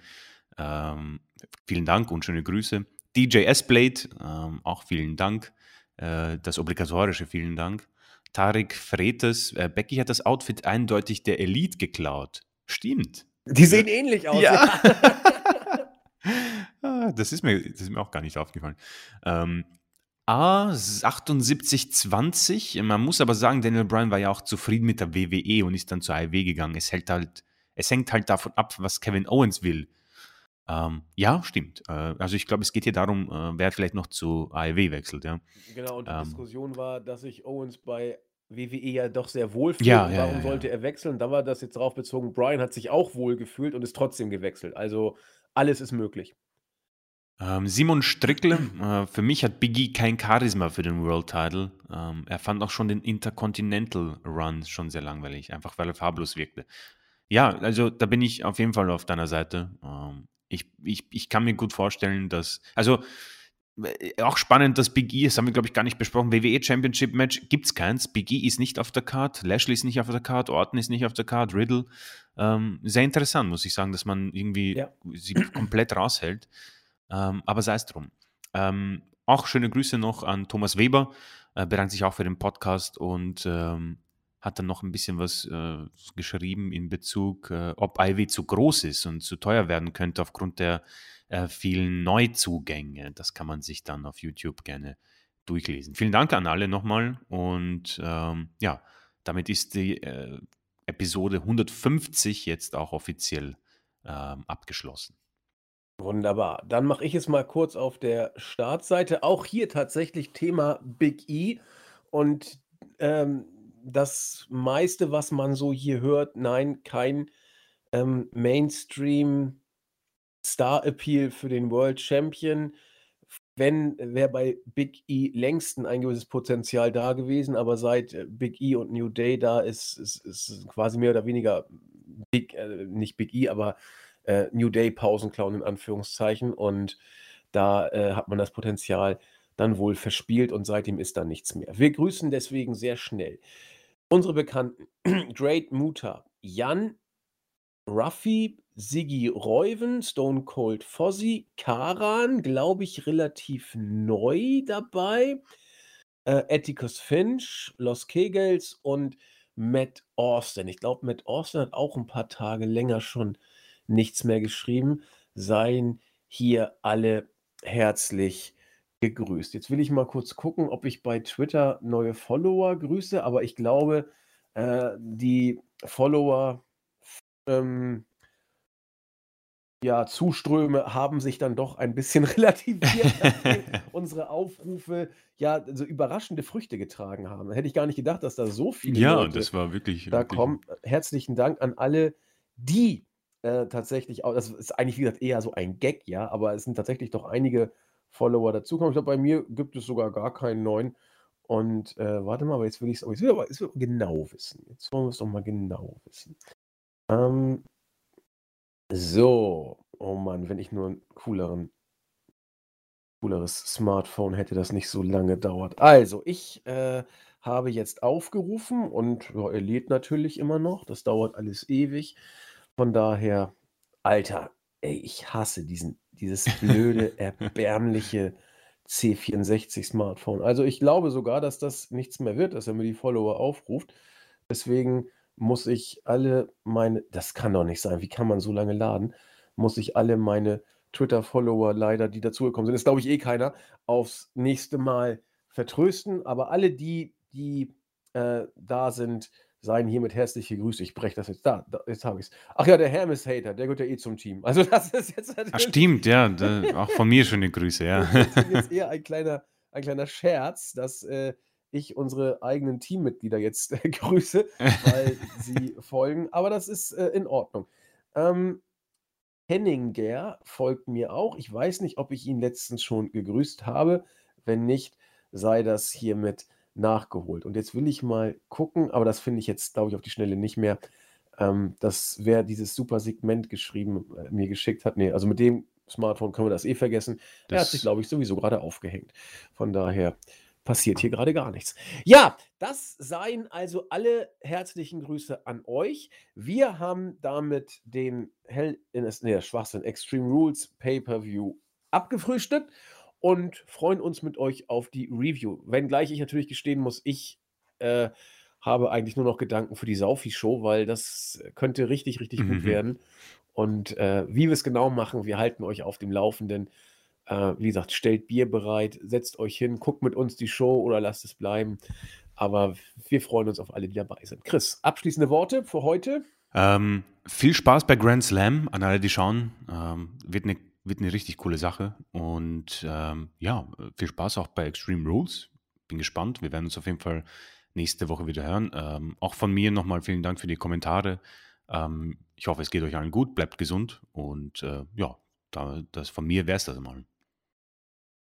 Speaker 2: Ähm, vielen Dank und schöne Grüße. DJ S-Blade, ähm, auch vielen Dank. Äh, das obligatorische vielen Dank. Tarek Fretes, äh, Becky hat das Outfit eindeutig der Elite geklaut. Stimmt.
Speaker 1: Die sehen ähnlich aus.
Speaker 2: Ja. Ah, das, ist mir, das ist mir auch gar nicht aufgefallen. Ähm, A7820, man muss aber sagen, Daniel Bryan war ja auch zufrieden mit der WWE und ist dann zur AEW gegangen. Es, hält halt, es hängt halt davon ab, was Kevin Owens will. Ähm, ja, stimmt. Äh, also ich glaube, es geht hier darum, äh, wer vielleicht noch zu AEW wechselt. Ja.
Speaker 1: Genau, und die
Speaker 2: Ähm.
Speaker 1: Diskussion war, dass sich Owens bei WWE ja doch sehr wohl fühlt.
Speaker 2: Ja, ja,
Speaker 1: Warum
Speaker 2: ja,
Speaker 1: sollte er wechseln? Da war das jetzt darauf bezogen, Brian hat sich auch wohl gefühlt und ist trotzdem gewechselt. Also alles ist möglich.
Speaker 2: Ähm, Simon Strickle, äh, für mich hat Biggie kein Charisma für den World Title. Ähm, er fand auch schon den Intercontinental Run schon sehr langweilig, einfach weil er farblos wirkte. Ja, also da bin ich auf jeden Fall auf deiner Seite. Ähm, ich, ich, ich kann mir gut vorstellen, dass, also auch spannend, dass Big E, das haben wir glaube ich gar nicht besprochen, WWE Championship Match gibt es keins. Big E ist nicht auf der Card, Lashley ist nicht auf der Card, Orton ist nicht auf der Card, Riddle. Ähm, sehr interessant, muss ich sagen, dass man irgendwie
Speaker 1: Ja.
Speaker 2: sie komplett raushält. Ähm, aber sei es drum. Ähm, auch schöne Grüße noch an Thomas Weber, äh, bedankt sich auch für den Podcast und ähm, hat dann noch ein bisschen was äh, geschrieben in Bezug, äh, ob Ivy zu groß ist und zu teuer werden könnte aufgrund der äh, vielen Neuzugänge. Das kann man sich dann auf YouTube gerne durchlesen. Vielen Dank an alle nochmal und ähm, ja, damit ist die äh, Episode 150 jetzt auch offiziell ähm, abgeschlossen.
Speaker 1: Wunderbar. Dann mache ich es mal kurz auf der Startseite. Auch hier tatsächlich Thema Big E und ähm, das meiste, was man so hier hört, nein, kein ähm, Mainstream Star Appeal für den World Champion. Wenn, wäre bei Big E längst ein gewisses Potenzial da gewesen, aber seit äh, Big E und New Day da ist, ist, ist quasi mehr oder weniger Big, äh, nicht Big E, aber äh, New Day Pausenclown in Anführungszeichen. Und da äh, hat man das Potenzial dann wohl verspielt und seitdem ist da nichts mehr. Wir grüßen deswegen sehr schnell unsere Bekannten Great Muta, Jan, Ruffy, Siggy Reuven, Stone Cold Fozzy, Karan, glaube ich, relativ neu dabei, äh, Atticus Finch, Los Kegels und Matt Austin. Ich glaube, Matt Austin hat auch ein paar Tage länger schon nichts mehr geschrieben. Seien hier alle herzlich gegrüßt. Jetzt will ich mal kurz gucken, ob ich bei Twitter neue Follower grüße, aber ich glaube, äh, die Follower ähm, ja, Zuströme haben sich dann doch ein bisschen relativiert, unsere Aufrufe ja so überraschende Früchte getragen haben. Hätte ich gar nicht gedacht, dass da so viele
Speaker 2: Ja,
Speaker 1: Leute
Speaker 2: das war wirklich,
Speaker 1: da
Speaker 2: wirklich
Speaker 1: kommen. Herzlichen Dank an alle, die äh, tatsächlich auch, das ist eigentlich, wie gesagt, eher so ein Gag, ja, aber es sind tatsächlich doch einige Follower dazukommen. Ich glaube, bei mir gibt es sogar gar keinen neuen. Und äh, warte mal, aber jetzt will ich es aber, aber genau wissen. Jetzt wollen wir es doch mal genau wissen. Ähm, so, oh Mann, wenn ich nur ein cooleren, cooleres Smartphone hätte, das nicht so lange dauert. Also, ich äh, habe jetzt aufgerufen und ja, er lädt natürlich immer noch. Das dauert alles ewig. Von daher, Alter, ey, ich hasse diesen, dieses blöde, erbärmliche C64-Smartphone. Also ich glaube sogar, dass das nichts mehr wird, dass er mir die Follower aufruft. Deswegen muss ich alle meine, das kann doch nicht sein, wie kann man so lange laden, muss ich alle meine Twitter-Follower leider, die dazugekommen sind, das glaube ich eh keiner, aufs nächste Mal vertrösten. Aber alle die, die äh, da sind, seien hiermit herzliche Grüße. Ich breche das jetzt da, da jetzt habe ich es. Ach ja, der Hermes Hater, der gehört ja eh zum Team. Also das ist jetzt
Speaker 2: Ach, stimmt, ja, da, auch von mir schöne Grüße, ja.
Speaker 1: Das ist jetzt eher ein kleiner, ein kleiner Scherz, dass äh, ich unsere eigenen Teammitglieder jetzt äh, grüße, weil sie folgen. Aber das ist äh, in Ordnung. Ähm, Henninger folgt mir auch. Ich weiß nicht, ob ich ihn letztens schon gegrüßt habe. Wenn nicht, sei das hiermit nachgeholt. Und jetzt will ich mal gucken, aber das finde ich jetzt, glaube ich, auf die Schnelle nicht mehr, ähm, dass wer dieses super Segment geschrieben, äh, mir geschickt hat. Nee, also mit dem Smartphone können wir das eh vergessen. Der hat sich, glaube ich, sowieso gerade aufgehängt. Von daher passiert hier gerade gar nichts. Ja, das seien also alle herzlichen Grüße an euch. Wir haben damit den Hell in nee, Schwachsinn Extreme Rules Pay-Per-View abgefrühstückt und freuen uns mit euch auf die Review. Wenngleich ich natürlich gestehen muss, ich äh, habe eigentlich nur noch Gedanken für die Saufi-Show, weil das könnte richtig, richtig mhm. gut werden. Und äh, wie wir es genau machen, wir halten euch auf dem Laufenden. Äh, wie gesagt, stellt Bier bereit, setzt euch hin, guckt mit uns die Show oder lasst es bleiben. Aber wir freuen uns auf alle, die dabei sind. Chris, abschließende Worte für heute?
Speaker 2: Ähm, viel Spaß bei Grand Slam an alle, die schauen. Ähm, wird eine wird eine richtig coole Sache. Und ähm, ja, viel Spaß auch bei Extreme Rules. Bin gespannt. Wir werden uns auf jeden Fall nächste Woche wieder hören. Ähm, auch von mir nochmal vielen Dank für die Kommentare. Ähm, ich hoffe, es geht euch allen gut, bleibt gesund und äh, ja, da, das von mir wäre es das mal.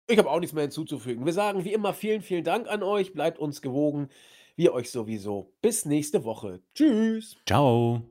Speaker 1: Ich habe auch nichts mehr hinzuzufügen. Wir sagen wie immer vielen, vielen Dank an euch. Bleibt uns gewogen. Wir euch sowieso. Bis nächste Woche. Tschüss.
Speaker 2: Ciao.